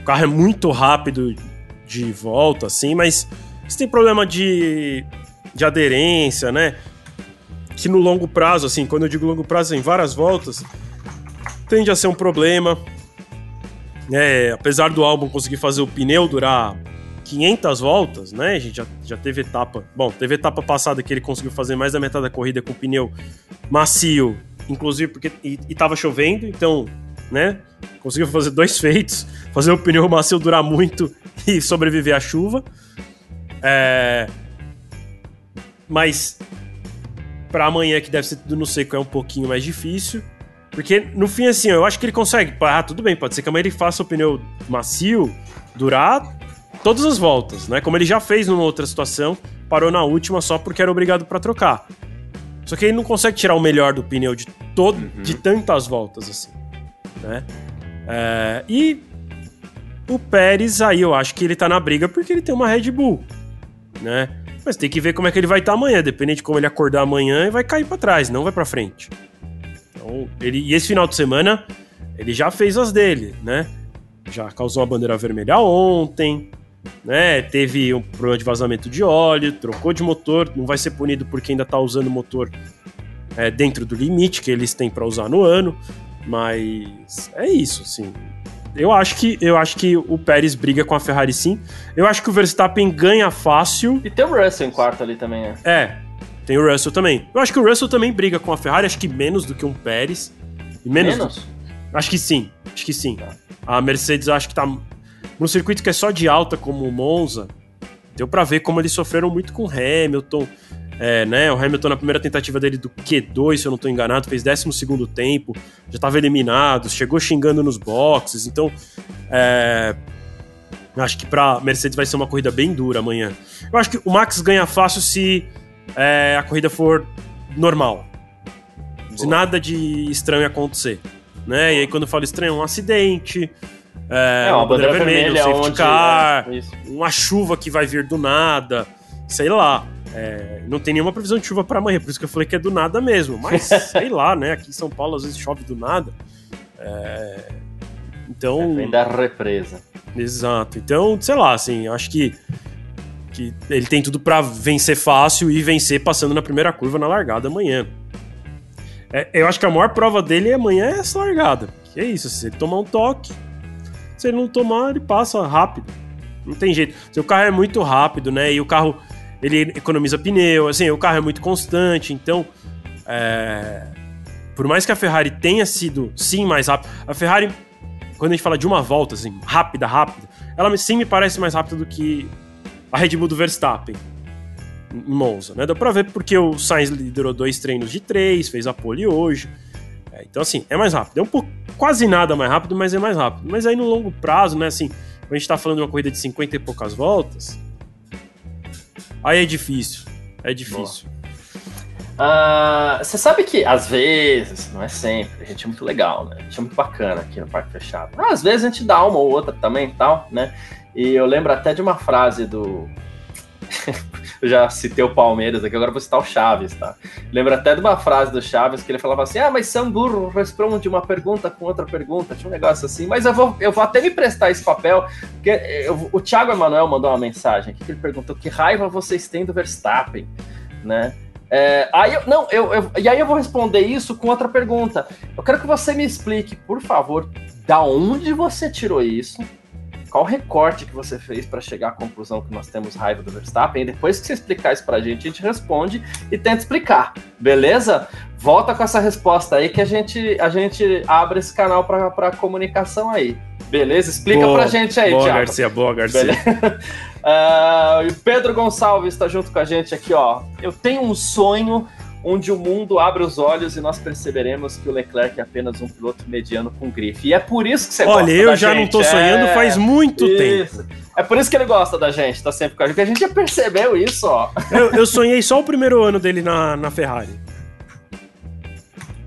O carro é muito rápido de volta, assim, mas isso tem problema de, de aderência, né? Que no longo prazo, assim, quando eu digo longo prazo, em várias voltas, tende a ser um problema. é, apesar do álbum conseguir fazer o pneu durar 500 voltas, né? A gente já, já teve etapa. Bom, teve etapa passada que ele conseguiu fazer mais da metade da corrida com o pneu macio, inclusive porque. E, e tava chovendo, então, né? Conseguiu fazer dois feitos: fazer o pneu macio durar muito e sobreviver à chuva. É. Mas. Pra amanhã, que deve ser tudo no seco, é um pouquinho mais difícil. Porque, no fim, assim, eu acho que ele consegue. Ah, tudo bem, pode ser que amanhã ele faça o pneu macio durar todas as voltas, né? Como ele já fez numa outra situação, parou na última só porque era obrigado para trocar. Só que ele não consegue tirar o melhor do pneu de todo, uhum. de tantas voltas assim, né? É, e o Pérez aí eu acho que ele tá na briga porque ele tem uma Red Bull, né? Mas tem que ver como é que ele vai estar tá amanhã, dependendo de como ele acordar amanhã, e vai cair para trás, não vai para frente. Então, ele e esse final de semana ele já fez as dele, né? Já causou a bandeira vermelha ontem, né? Teve um problema de vazamento de óleo, trocou de motor, não vai ser punido porque ainda está usando o motor é, dentro do limite que eles têm para usar no ano, mas é isso, assim. Eu acho que eu acho que o Pérez briga com a Ferrari sim. Eu acho que o Verstappen ganha fácil. E tem o Russell em quarto ali também, é. É, tem o Russell também. Eu acho que o Russell também briga com a Ferrari, acho que menos do que um Pérez. Menos? menos? Do... Acho que sim, acho que sim. Tá. A Mercedes acho que tá num circuito que é só de alta como o Monza, deu para ver como eles sofreram muito com o Hamilton. É, né, o Hamilton na primeira tentativa dele do Q2, se eu não estou enganado, fez 12 segundo tempo, já estava eliminado, chegou xingando nos boxes, então é, acho que para Mercedes vai ser uma corrida bem dura amanhã. Eu acho que o Max ganha fácil se é, a corrida for normal, Boa. se nada de estranho acontecer, né? E aí quando eu falo estranho, é um acidente, é, é uma, uma bandeira, bandeira vermelha, vermelha um safety car, é, uma chuva que vai vir do nada, sei lá. É, não tem nenhuma previsão de chuva para amanhã, por isso que eu falei que é do nada mesmo. Mas sei lá, né? Aqui em São Paulo às vezes chove do nada. É, então. É, vem da represa. Exato. Então, sei lá, assim, eu acho que, que ele tem tudo para vencer fácil e vencer passando na primeira curva na largada amanhã. É, eu acho que a maior prova dele amanhã é essa largada. Que é isso, se ele tomar um toque, se ele não tomar, ele passa rápido. Não tem jeito. Se o carro é muito rápido, né? E o carro ele economiza pneu, assim, o carro é muito constante, então é... por mais que a Ferrari tenha sido sim mais rápida, a Ferrari quando a gente fala de uma volta assim, rápida, rápida, ela sim me parece mais rápida do que a Red Bull do Verstappen em Monza, né? Dá pra ver porque o Sainz liderou dois treinos de três, fez a pole hoje. É, então, assim, é mais rápido. É um pouco, quase nada mais rápido, mas é mais rápido. Mas aí no longo prazo, né, assim, a gente tá falando de uma corrida de 50 e poucas voltas, aí é difícil. É difícil. Uh, você sabe que às vezes, não é sempre, a gente é muito legal, né? A gente é muito bacana aqui no Parque Fechado. Às vezes a gente dá uma ou outra também e tal, né? E eu lembro até de uma frase do eu já citei o Palmeiras aqui, agora vou citar o Chaves, tá? Lembro até de uma frase do Chaves que ele falava assim: Ah, mas São Burro responde uma pergunta com outra pergunta. Tinha um negócio assim, mas eu vou, eu vou até me prestar esse papel, porque eu, o Thiago Emanuel mandou uma mensagem aqui que ele perguntou: que raiva vocês têm do Verstappen, né? É, aí eu, não, eu, eu, e aí eu vou responder isso com outra pergunta. Eu quero que você me explique, por favor, da onde você tirou isso qual recorte que você fez para chegar à conclusão que nós temos raiva do Verstappen. E depois que você explicar isso para a gente, a gente responde e tenta explicar, beleza? Volta com essa resposta aí que a gente, a gente abre esse canal para comunicação aí. Beleza? Explica boa, pra gente aí, boa, Thiago. Garcia, boa, Garcia. uh, Pedro Gonçalves está junto com a gente aqui, ó. Eu tenho um sonho onde o mundo abre os olhos e nós perceberemos que o Leclerc é apenas um piloto mediano com grife. E é por isso que você Olha, gosta eu já gente. não tô sonhando é... faz muito isso. tempo. É por isso que ele gosta da gente, tá sempre com a gente, porque a gente já percebeu isso, ó. Eu, eu sonhei só o primeiro ano dele na, na Ferrari.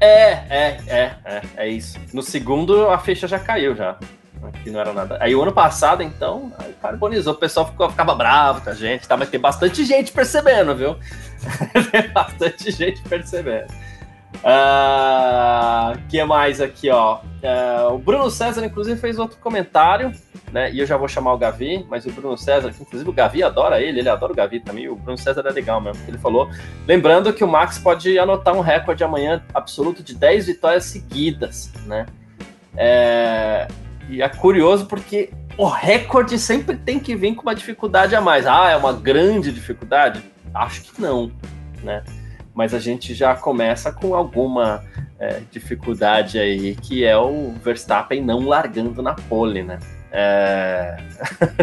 É, é, é, é, é isso. No segundo, a ficha já caiu já. Aqui não era nada. Aí o ano passado, então, aí carbonizou. O pessoal ficou, ficava bravo com a gente, tá? Mas tem bastante gente percebendo, viu? tem bastante gente percebendo. Uh, que mais aqui, ó? Uh, o Bruno César, inclusive, fez outro comentário, né? E eu já vou chamar o Gavi, mas o Bruno César, que inclusive o Gavi adora ele, ele adora o Gavi também. O Bruno César é legal mesmo, ele falou. Lembrando que o Max pode anotar um recorde amanhã absoluto de 10 vitórias seguidas, né? É, e é curioso porque o recorde sempre tem que vir com uma dificuldade a mais. Ah, é uma grande dificuldade? Acho que não, né? Mas a gente já começa com alguma é, dificuldade aí, que é o Verstappen não largando na pole, né? É...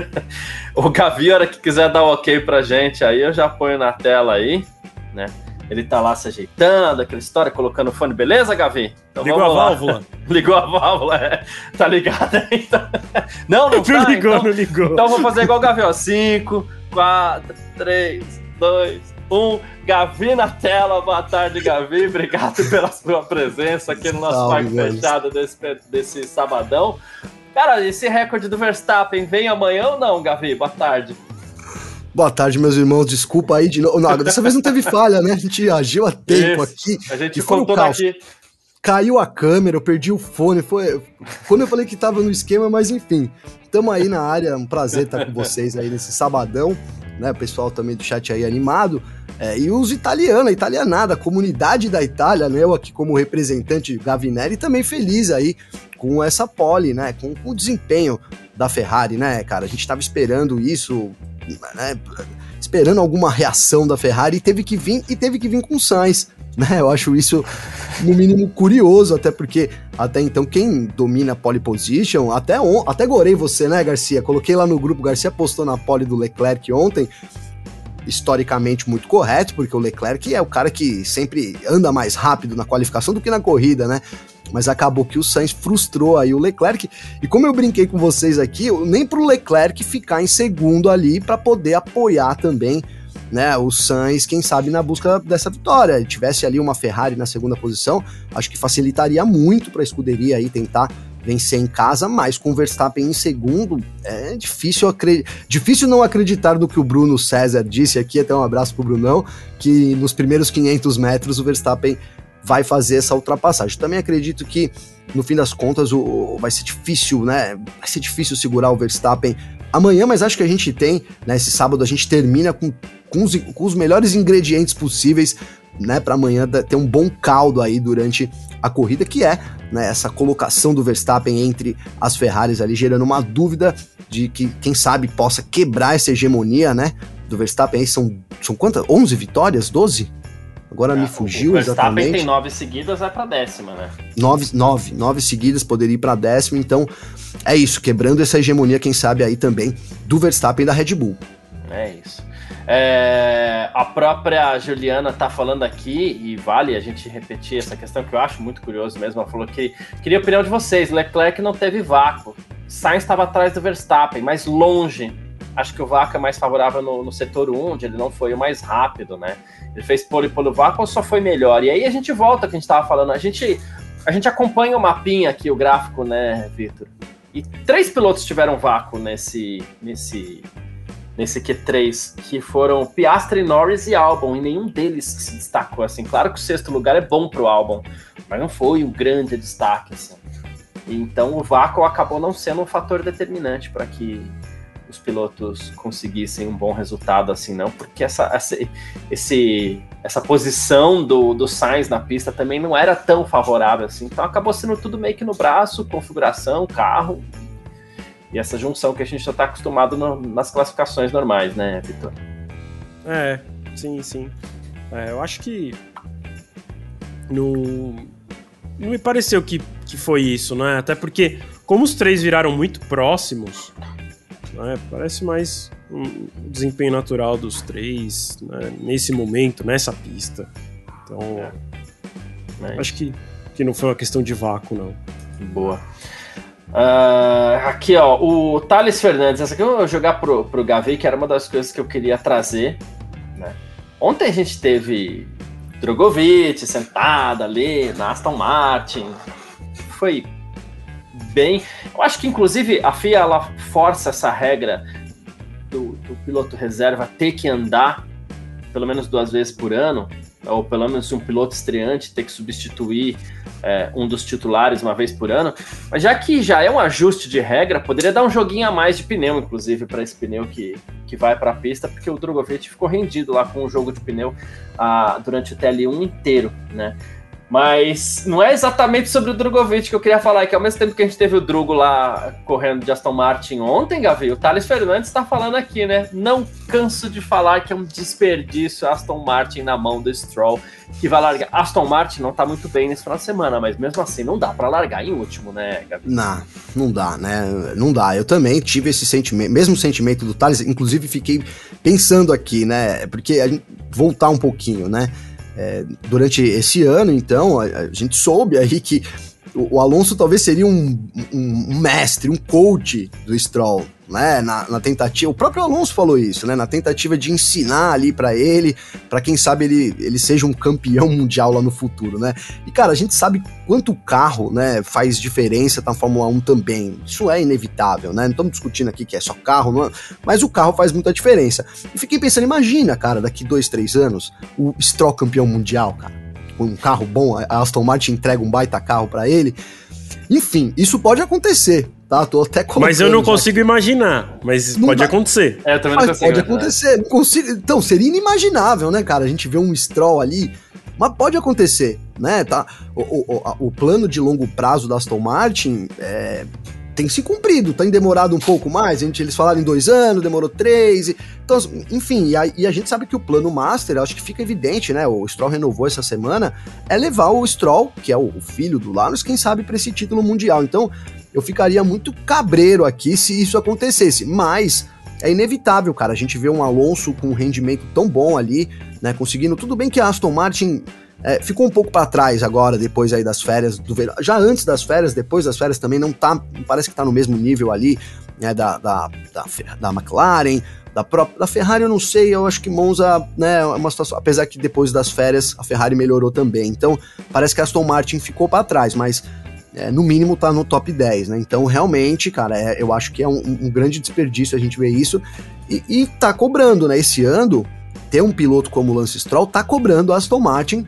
o Gavi, a hora que quiser dar um ok pra gente aí, eu já ponho na tela aí, né? Ele tá lá se ajeitando, aquela história, colocando o fone, beleza, Gavi? Então ligou a válvula. ligou a válvula, é. Tá ligado aí? Não, não, não tá, ligou, então, não ligou. Então vou fazer igual o Gavi, ó. 5, 4, 3, 2, 1. Gavi na tela, boa tarde, Gavi. Obrigado pela sua presença aqui no nosso parque fechado desse, desse sabadão. Cara, esse recorde do Verstappen vem amanhã ou não, Gavi? Boa tarde. Boa tarde, meus irmãos. Desculpa aí de novo. Não, dessa vez não teve falha, né? A gente agiu a tempo Isso. aqui. A gente contou daqui. Caiu a câmera, eu perdi o fone. Foi quando eu falei que tava no esquema, mas enfim. Tamo aí na área. Um prazer estar com vocês aí nesse sabadão. Né? O pessoal também do chat aí animado. É, e os italianos, a italianada, a comunidade da Itália, né? Eu aqui como representante Gavinelli também feliz aí com essa pole, né? Com, com o desempenho da Ferrari, né, cara? A gente tava esperando isso né, esperando alguma reação da Ferrari e teve que vir e teve que vir com Sainz. Né, eu acho isso no mínimo curioso, até porque até então quem domina a pole position, até, on, até gorei você, né, Garcia? Coloquei lá no grupo, Garcia postou na pole do Leclerc ontem, historicamente muito correto, porque o Leclerc é o cara que sempre anda mais rápido na qualificação do que na corrida, né? Mas acabou que o Sainz frustrou aí o Leclerc. E como eu brinquei com vocês aqui, nem para o Leclerc ficar em segundo ali para poder apoiar também né, o Sainz, quem sabe, na busca dessa vitória. Ele tivesse ali uma Ferrari na segunda posição, acho que facilitaria muito para a escuderia aí tentar vencer em casa, mas com Verstappen em segundo, é difícil, difícil não acreditar do que o Bruno César disse aqui, até um abraço pro Brunão, que nos primeiros 500 metros o Verstappen vai fazer essa ultrapassagem. Também acredito que, no fim das contas, o, vai ser difícil, né? Vai ser difícil segurar o Verstappen amanhã, mas acho que a gente tem, né? Esse sábado a gente termina com, com, os, com os melhores ingredientes possíveis, né? Para amanhã ter um bom caldo aí durante a corrida, que é né, essa colocação do Verstappen entre as Ferraris ali, gerando uma dúvida de que, quem sabe, possa quebrar essa hegemonia, né? Do Verstappen aí são, são quantas? 11 vitórias? 12? Agora é, me fugiu o exatamente. tem nove seguidas, vai para décima, né? Nove, nove, nove seguidas, poderia ir para décima. Então, é isso, quebrando essa hegemonia, quem sabe aí também, do Verstappen e da Red Bull. É isso. É, a própria Juliana tá falando aqui, e vale a gente repetir essa questão que eu acho muito curioso mesmo. Ela falou que queria a opinião de vocês. Leclerc não teve vácuo. Sainz estava atrás do Verstappen, mais longe acho que o Vaca é mais favorável no, no, setor 1, onde ele não foi o mais rápido, né? Ele fez pole pelo Vaca ou só foi melhor? E aí a gente volta que a gente estava falando, a gente, a gente acompanha o mapinha aqui, o gráfico, né, Vitor? E três pilotos tiveram vácuo nesse, nesse, nesse Q3, que foram Piastri, Norris e Albon, e nenhum deles se destacou, assim. Claro que o sexto lugar é bom pro Albon, mas não foi um grande destaque, assim. Então o vácuo acabou não sendo um fator determinante para que os pilotos conseguissem um bom resultado assim, não, porque essa, essa, esse, essa posição do, do Sainz na pista também não era tão favorável assim, então acabou sendo tudo meio que no braço, configuração, carro, e essa junção que a gente já está acostumado no, nas classificações normais, né, Vitor? É, sim, sim. É, eu acho que no, não me pareceu que, que foi isso, né? Até porque, como os três viraram muito próximos, né? Parece mais um desempenho natural dos três né? nesse momento, nessa pista. Então, é. acho que, que não foi uma questão de vácuo, não. Boa. Uh, aqui, ó, o Thales Fernandes. Essa aqui eu vou jogar pro, pro Gavi, que era uma das coisas que eu queria trazer. Né? Ontem a gente teve Drogovic sentado ali na Aston Martin. Foi bem. Eu acho que, inclusive, a FIA ela força essa regra do, do piloto reserva ter que andar pelo menos duas vezes por ano, ou pelo menos um piloto estreante ter que substituir é, um dos titulares uma vez por ano. Mas já que já é um ajuste de regra, poderia dar um joguinho a mais de pneu, inclusive, para esse pneu que, que vai para a pista, porque o Drogovic ficou rendido lá com o jogo de pneu ah, durante o TL1 inteiro, né? Mas não é exatamente sobre o Drogovic que eu queria falar, é que ao mesmo tempo que a gente teve o Drugo lá correndo de Aston Martin ontem, Gavi, o Thales Fernandes está falando aqui, né? Não canso de falar que é um desperdício Aston Martin na mão do Stroll, que vai largar. Aston Martin não tá muito bem nesse final de semana, mas mesmo assim não dá para largar em último, né, Gavi? Não, não dá, né? Não dá. Eu também tive esse sentimento, mesmo sentimento do Thales, inclusive fiquei pensando aqui, né? Porque a gente, voltar um pouquinho, né? É, durante esse ano, então, a, a, gente soube aí que o, o Alonso talvez seria um, um, mestre, um coach do Stroll, né? Na, na, tentativa, o próprio Alonso falou isso, né? Na tentativa de ensinar ali para ele, para quem sabe ele, ele seja um campeão mundial lá no futuro, né? E cara, a gente sabe quanto carro, né, faz diferença na Fórmula 1 também. Isso é inevitável, né? Não estamos discutindo aqui que é só carro, é, mas o carro faz muita diferença. E fiquei pensando, imagina, cara, daqui dois, três anos, o Stroll campeão mundial, cara. Um carro bom, a Aston Martin entrega um baita carro para ele. Enfim, isso pode acontecer, tá? Tô até Mas eu não consigo aqui. imaginar, mas não pode acontecer. É, também não mas consigo, pode acontecer. Não consigo, então, seria inimaginável, né, cara? A gente vê um Stroll ali, mas pode acontecer, né? Tá? O, o, o plano de longo prazo da Aston Martin é, tem se cumprido, tem demorado um pouco mais. A gente, eles falaram em dois anos, demorou três. E, então, enfim, e a, e a, gente sabe que o plano Master, acho que fica evidente, né? O Stroll renovou essa semana, é levar o Stroll, que é o, o filho do Lanus, quem sabe, para esse título mundial. Então, eu ficaria muito cabreiro aqui se isso acontecesse, mas é inevitável, cara. A gente vê um Alonso com um rendimento tão bom ali, né? Conseguindo. Tudo bem que a Aston Martin é, ficou um pouco para trás agora, depois aí das férias do verão. Já antes das férias, depois das férias também não tá. Parece que tá no mesmo nível ali, né? Da, da, da, da McLaren, da própria. Da Ferrari eu não sei, eu acho que Monza, né, é uma situação. Apesar que depois das férias a Ferrari melhorou também. Então, parece que a Aston Martin ficou para trás, mas. É, no mínimo tá no top 10, né? Então, realmente, cara, é, eu acho que é um, um, grande desperdício a gente ver isso. E, e tá cobrando, né? Esse ano, ter um piloto como o Lance Stroll tá cobrando a Aston Martin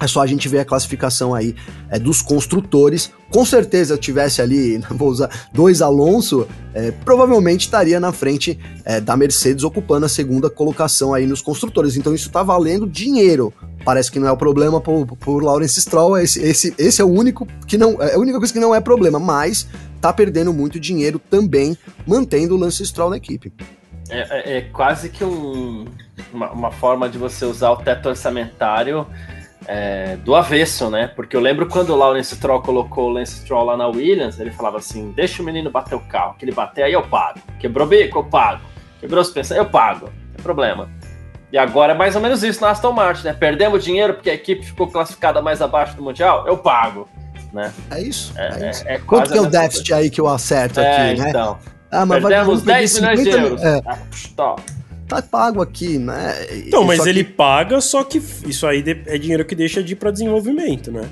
é só a gente ver a classificação aí é, dos construtores. Com certeza, tivesse ali, vou usar dois Alonso, é, provavelmente estaria na frente é, da Mercedes, ocupando a segunda colocação aí nos construtores. Então isso tá valendo dinheiro. Parece que não é o problema por, por Lawrence Stroll. Esse, esse, esse é o único que não. É a única coisa que não é problema, mas tá perdendo muito dinheiro também, mantendo o Lance Stroll na equipe. É, é, é quase que um, uma, uma forma de você usar o teto orçamentário é, do avesso, né? Porque eu lembro quando o Lawrence Stroll colocou o Lance Stroll lá na Williams, ele falava assim: deixa o menino bater o carro, que ele bater, aí eu pago. Quebrou bico, eu pago. Quebrou suspensão, eu pago. Não tem problema. E agora é mais ou menos isso na Aston Martin, né? Perdemos dinheiro porque a equipe ficou classificada mais abaixo do Mundial, eu pago. Né? É isso. É, é isso. É, é Quanto que é o déficit coisa. aí que eu acerto é, aqui, né? Então. Ah, mas Perdemos vai 10 milhões de euros. É. Ah, tá pago aqui, né? Então, mas ele paga, só que isso aí é dinheiro que deixa de ir para desenvolvimento, né?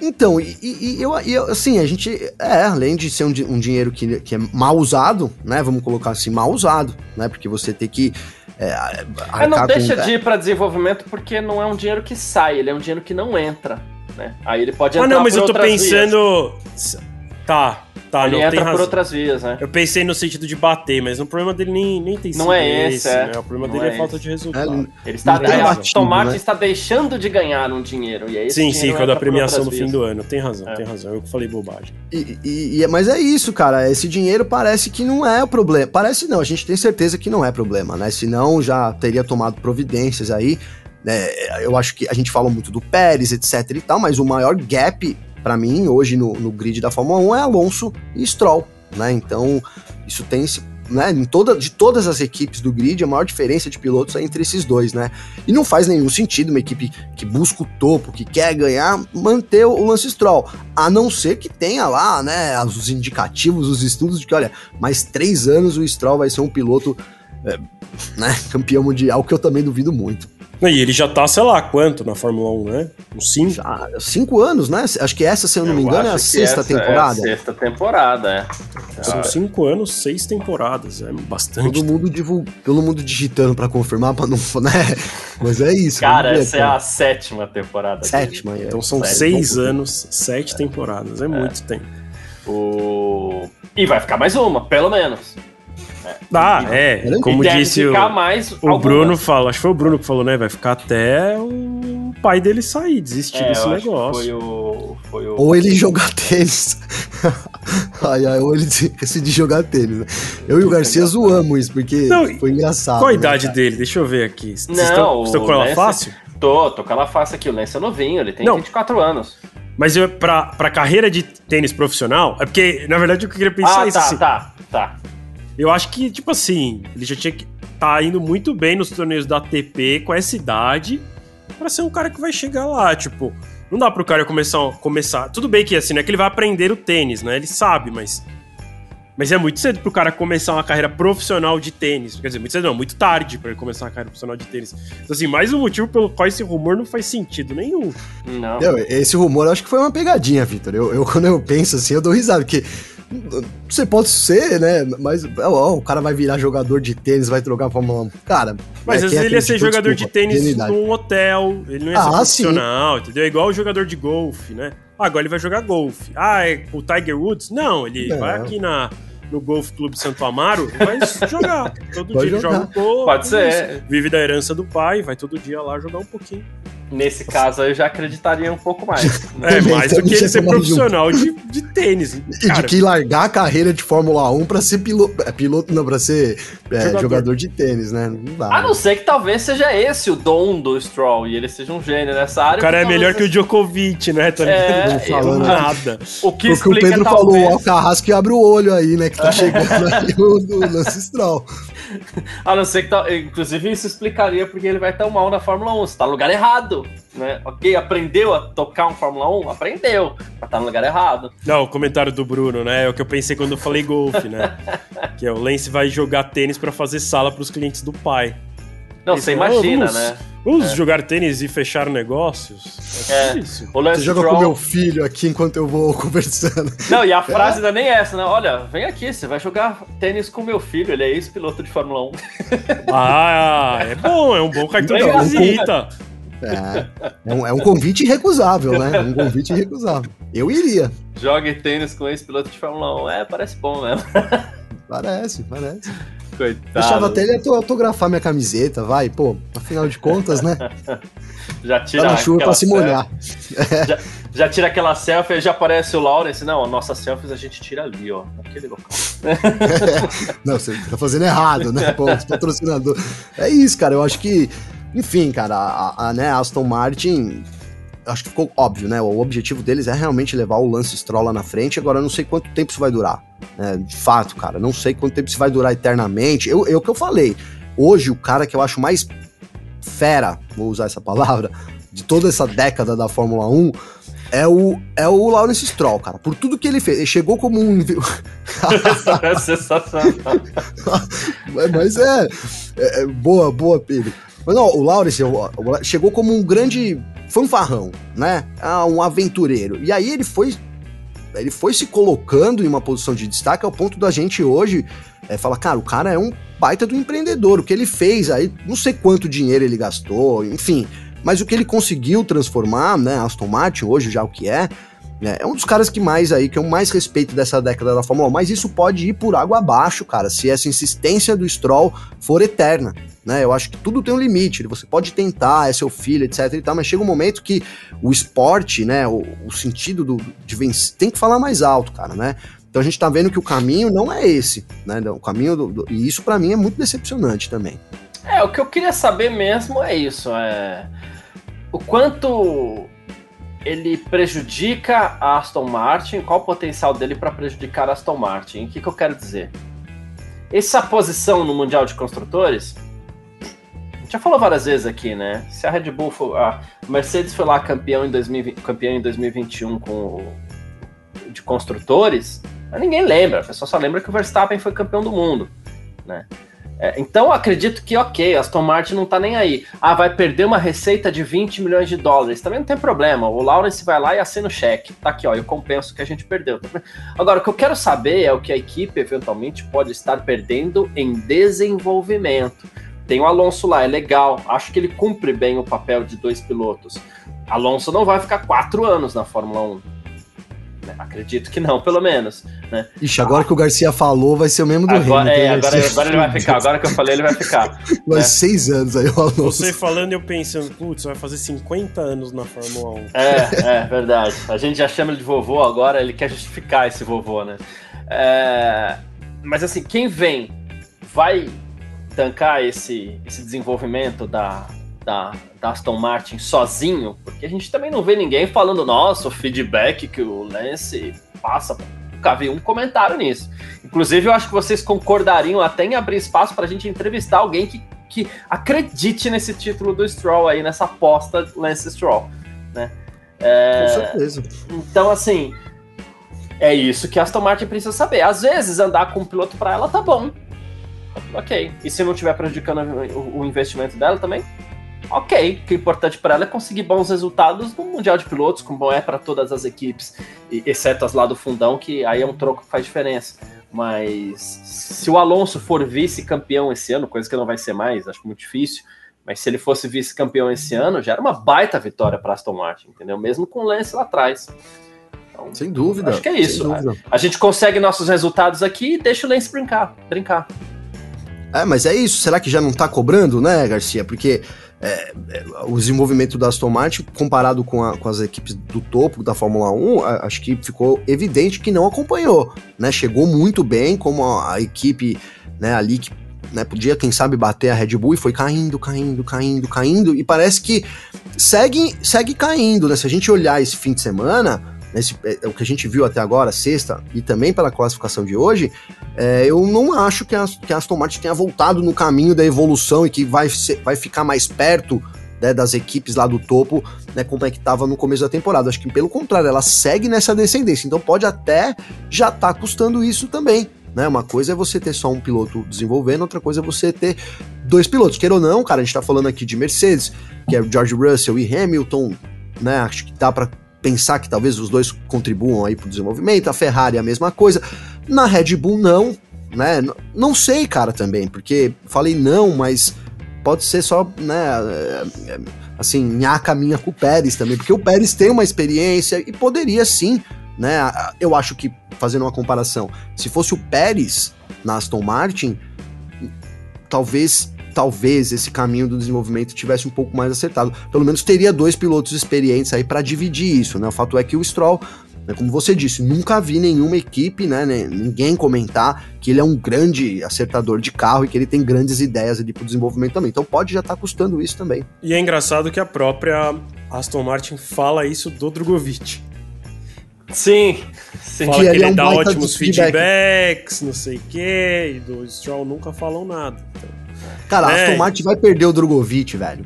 Então, e, e, eu, e, assim, a gente, é, além de ser um, um dinheiro que, que é mal usado, né, vamos colocar assim, mal usado, né, porque você tem que... É, é não deixa com, de ir para desenvolvimento porque não é um dinheiro que sai, ele é um dinheiro que não entra, né, aí ele pode entrar Ah, não, mas eu tô pensando... Vias. Tá, Tá, ele entra por outras vias, né? Eu pensei no sentido de bater, mas o problema dele nem, nem tem sido Não é esse, é. Né? O problema não dele é, é falta de resultado. É, ele está, é, batido, Tomate né? está deixando de ganhar um dinheiro. E aí sim, sim, foi da premiação no fim do ano. Tem razão, é. tem razão. Eu falei bobagem. E, e, e, mas é isso, cara. Esse dinheiro parece que não é o problema. Parece não, a gente tem certeza que não é problema, né? Senão já teria tomado providências aí. É, eu acho que a gente fala muito do Pérez, etc e tal, mas o maior gap para mim, hoje no, no, grid da Fórmula 1 é Alonso e Stroll, né? Então, isso tem né, em toda, de todas as equipes do grid, a maior diferença de pilotos é entre esses dois, né? E não faz nenhum sentido uma equipe que busca o topo, que quer ganhar, manter o Lance Stroll, a não ser que tenha lá, né, os indicativos, os estudos de que, olha, mais três anos o Stroll vai ser um piloto, é, né, campeão mundial, que eu também duvido muito. E ele já tá, sei lá, quanto na Fórmula 1, né? Uns cinco? Já, cinco anos, né? Acho que essa, se eu não eu me engano, é a sexta temporada. É a sexta temporada, é. São cinco anos, seis temporadas. É bastante. Todo mundo, divul... Todo mundo digitando pra confirmar, pra não. Né? Mas é isso. Cara, ver, essa é a sétima temporada. Sétima, é. Então são seis anos, sete temporadas. É, é, muito tempo. O... E vai ficar mais uma, pelo menos. Ah, é. Como disse o, mais o Bruno fala, acho que foi o Bruno que falou, né? Vai ficar até o pai dele sair, desistir É, desse negócio. Foi o, foi o... Ou ele jogar tênis. ai, ai, ou ele decidir jogar tênis. né? Eu e o Garcia zoamos isso, porque Não, foi engraçado. Qual a né, idade cara? dele? Deixa eu ver aqui. Vocês Não, estão, estão com ela Lance- fácil? Tô, tô com ela face aqui. O Lance é novinho, ele tem Não. 24 anos. Mas eu, pra, pra carreira de tênis profissional, é porque, na verdade, o que eu queria pensar ah, é isso. tá, assim, tá, tá. Eu acho que, tipo assim, ele já tinha que tá indo muito bem nos torneios da ATP com essa idade pra ser um cara que vai chegar lá, tipo, não dá pro cara começar, começar. Tudo bem que assim, não é que ele vai aprender o tênis, né? Ele sabe, mas mas é muito cedo pro cara começar uma carreira profissional de tênis. Quer dizer, muito cedo não, muito tarde pra ele começar uma carreira profissional de tênis. Então assim, mais um motivo pelo qual esse rumor não faz sentido nenhum. Não. Não, esse rumor eu acho que foi uma pegadinha, Vitor. Eu, eu, quando eu penso assim, eu dou risada, porque você pode ser, né? Mas ó, o cara vai virar jogador de tênis, vai trocar Fórmula 1. Cara, Mas né, às vezes ele ia ser acreditou, jogador de desculpa, tênis ingenuidade. num hotel, ele não ia ser Ah, sim. profissional, entendeu? Igual o jogador de golfe, né? Ah, agora ele vai jogar golfe. Ah, é o Tiger Woods? Não, ele vai aqui na, no Golf Clube Santo Amaro vai jogar. Todo Vai dia jogar. joga um pouco. Pode ser. isso. Vive da herança do pai, vai todo dia lá jogar um pouquinho. Nesse caso aí eu já acreditaria um pouco mais. né? É mais do que ele ser profissional de, de tênis. E de que largar a carreira de Fórmula 1 pra ser piloto. É, piloto não, pra ser é, Jogador. jogador. de tênis, né? Não dá. A não ser que talvez seja esse o dom do Stroll e ele seja um gênio nessa área. o cara é melhor que o Djokovic, né? Tá É, ligado? falando. nada. O que Porque o Pedro talvez... falou, ó, o Carrasco que abre o olho aí, né? Que tá chegando aí o do Lance Stroll. A não ser que. tal- Inclusive, isso explicaria porque ele vai tão mal na Fórmula 1. Você tá no lugar errado. Né? Ok, aprendeu a tocar um Fórmula 1? Aprendeu. Mas tá no lugar errado. Não, o comentário do Bruno, né? É o que eu pensei quando eu falei golfe, né? que é o Lance vai jogar tênis pra fazer sala pros clientes do pai. Não, você ah, imagina, vamos- né? Vamos jogar tênis e fechar negócios? É, É. isso. O Lance Você joga Stroll- com meu filho aqui enquanto eu vou conversando. Não, e a frase não é nem essa, né? Olha, vem aqui, você vai jogar tênis com meu filho, ele é ex-piloto de Fórmula 1. Ah, é bom, é um bom cartão de visita. É, é um, é um convite irrecusável, né? É um convite irrecusável. Eu iria. Jogue tênis com ex-piloto de Fórmula 1. É, parece bom mesmo. Parece, parece. Coitado. Deixava até ele auto- autografar minha camiseta, vai, pô. Afinal de contas, né? Já Tá tira na chuva pra se molhar. Já, já tira aquela selfie já aparece o Lawrence. Não, nossas selfies a gente tira ali, ó. Naquele local. Não, você tá fazendo errado, né? Pô, os patrocinador. É isso, cara. Eu acho que, enfim, cara, a, a, né, a Aston Martin. Acho que ficou óbvio, né? O objetivo deles é realmente levar o Lance Stroll lá na frente. Agora, eu não sei quanto tempo isso vai durar. né? de fato, cara. Não sei quanto tempo isso vai durar eternamente. Eu, eu que eu falei. Hoje, o cara que eu acho mais fera, vou usar essa palavra, de toda essa década da Fórmula 1 é o, é o Lawrence Stroll, cara. Por tudo que ele fez. Ele chegou como um. é sensacional. Mas é, é- é boa, boa, Pedro. Mas não, o Lawrence chegou como um grande fanfarrão, né? Ah, um aventureiro. E aí ele foi ele foi se colocando em uma posição de destaque ao ponto da gente hoje é, falar, cara, o cara é um baita do empreendedor. O que ele fez aí, não sei quanto dinheiro ele gastou, enfim. Mas o que ele conseguiu transformar, né? Aston Martin, hoje já o que é, é um dos caras que mais aí, que eu mais respeito dessa década da Fórmula 1. Mas isso pode ir por água abaixo, cara, se essa insistência do Stroll for eterna. Né, eu acho que tudo tem um limite. Você pode tentar, é seu filho, etc. E tal, mas chega um momento que o esporte, né, o, o sentido do, de vencer, tem que falar mais alto, cara, né? Então a gente tá vendo que o caminho não é esse, né? O caminho do, do- e isso para mim é muito decepcionante também. É, o que eu queria saber mesmo é isso. É... O quanto ele prejudica a Aston Martin, qual o potencial dele para prejudicar a Aston Martin? O que, que eu quero dizer? Essa posição no Mundial de Construtores, a gente já falou várias vezes aqui, né? Se a Red Bull for, a Mercedes foi lá campeão em, 2020, campeão em 2021 com o, de construtores, mas ninguém lembra, a pessoa só lembra que o Verstappen foi campeão do mundo, né? É, então acredito que, ok, Aston Martin não tá nem aí. Ah, vai perder uma receita de 20 milhões de dólares. Também não tem problema. O Lawrence vai lá e assina o cheque. Tá aqui, ó, eu compenso que a gente perdeu. Agora, o que eu quero saber é o que a equipe eventualmente pode estar perdendo em desenvolvimento. Tem o Alonso lá, é legal. Acho que ele cumpre bem o papel de dois pilotos. Alonso não vai ficar quatro anos na Fórmula 1. Né? Acredito que não, pelo menos. Né? Ixi, agora que o Garcia falou, vai ser o mesmo do agora, Hamilton. É, agora, agora ele vai ficar. Agora que eu falei, ele vai ficar. Vai né? seis anos aí, o Alonso. Você falando, eu pensando, putz, vai fazer 50 anos na Fórmula 1. É, é verdade. A gente já chama ele de vovô, agora ele quer justificar esse vovô, né? É, mas assim, quem vem vai tancar esse, esse desenvolvimento da, da, da Aston Martin sozinho, porque a gente também não vê ninguém falando, nossa, o feedback que o Lance passa. Nunca vi um comentário nisso. Inclusive, eu acho que vocês concordariam até em abrir espaço para a gente entrevistar alguém que, que acredite nesse título do Stroll aí, nessa aposta Lance Stroll, né? É, Com certeza. Então, assim, é isso que a Aston Martin precisa saber. Às vezes, andar com um piloto para ela tá bom. Ok. E se não estiver prejudicando o, o investimento dela também, ok. O que é importante para ela é conseguir bons resultados no Mundial de Pilotos, como é para todas as equipes, exceto as lá do fundão, que aí é um troco que faz diferença. Mas se o Alonso for vice-campeão esse ano, coisa que não vai ser mais, acho muito difícil, mas se ele fosse vice-campeão esse ano, já era uma baita vitória para Aston Martin, entendeu? Mesmo com o Lance lá atrás. Então, Sem dúvida. Acho que é isso. A gente consegue nossos resultados aqui e deixa o Lance brincar. brincar. É, mas é isso. Será que já não tá cobrando, né, Garcia? Porque é, é, o desenvolvimento da Aston Martin, comparado com, a- com as equipes do topo da Fórmula 1, a- acho que ficou evidente que não acompanhou, né? Chegou muito bem como a, a equipe, né, ali que né, podia, quem sabe, bater a Red Bull e foi caindo, caindo, caindo, caindo, e parece que segue, segue caindo, né? Se a gente olhar esse fim de semana, nesse, é, o que a gente viu até agora, sexta, e também pela classificação de hoje, é, eu não acho que a, que a Aston Martin tenha voltado no caminho da evolução e que vai, ser- vai ficar mais perto né, das equipes lá do topo, né, como é que estava no começo da temporada. Acho que pelo contrário, ela segue nessa descendência. Então pode até já tá custando isso também. Né? Uma coisa é você ter só um piloto desenvolvendo, outra coisa é você ter dois pilotos. Queira ou não, cara, a gente tá falando aqui de Mercedes, que é o George Russell e Hamilton, né? Acho que dá para pensar que talvez os dois contribuam aí pro desenvolvimento. A Ferrari é a mesma coisa. Na Red Bull, não, né? Não sei, cara, também, porque falei não, mas pode ser só, né? é, Assim, nhaca minha com o Pérez também, porque o Pérez tem uma experiência e poderia sim, né? Eu acho que, fazendo uma comparação, se fosse o Pérez na Aston Martin, talvez. Talvez esse caminho do desenvolvimento tivesse um pouco mais acertado. Pelo menos teria dois pilotos experientes aí para dividir isso, né? O fato é que o Stroll Como você disse, nunca vi nenhuma equipe, né, né, ninguém comentar que ele é um grande acertador de carro e que ele tem grandes ideias ali pro desenvolvimento também. Então pode já estar custando isso também. E é engraçado que a própria Aston Martin fala isso do Drogovic. Sim, sim. Fala Que que, ele ele é um dá baita ótimos feedback. feedbacks, não sei o quê, e do Stroll nunca falam nada. Então, Cara, a É. Aston Martin vai perder o Drogovic, velho.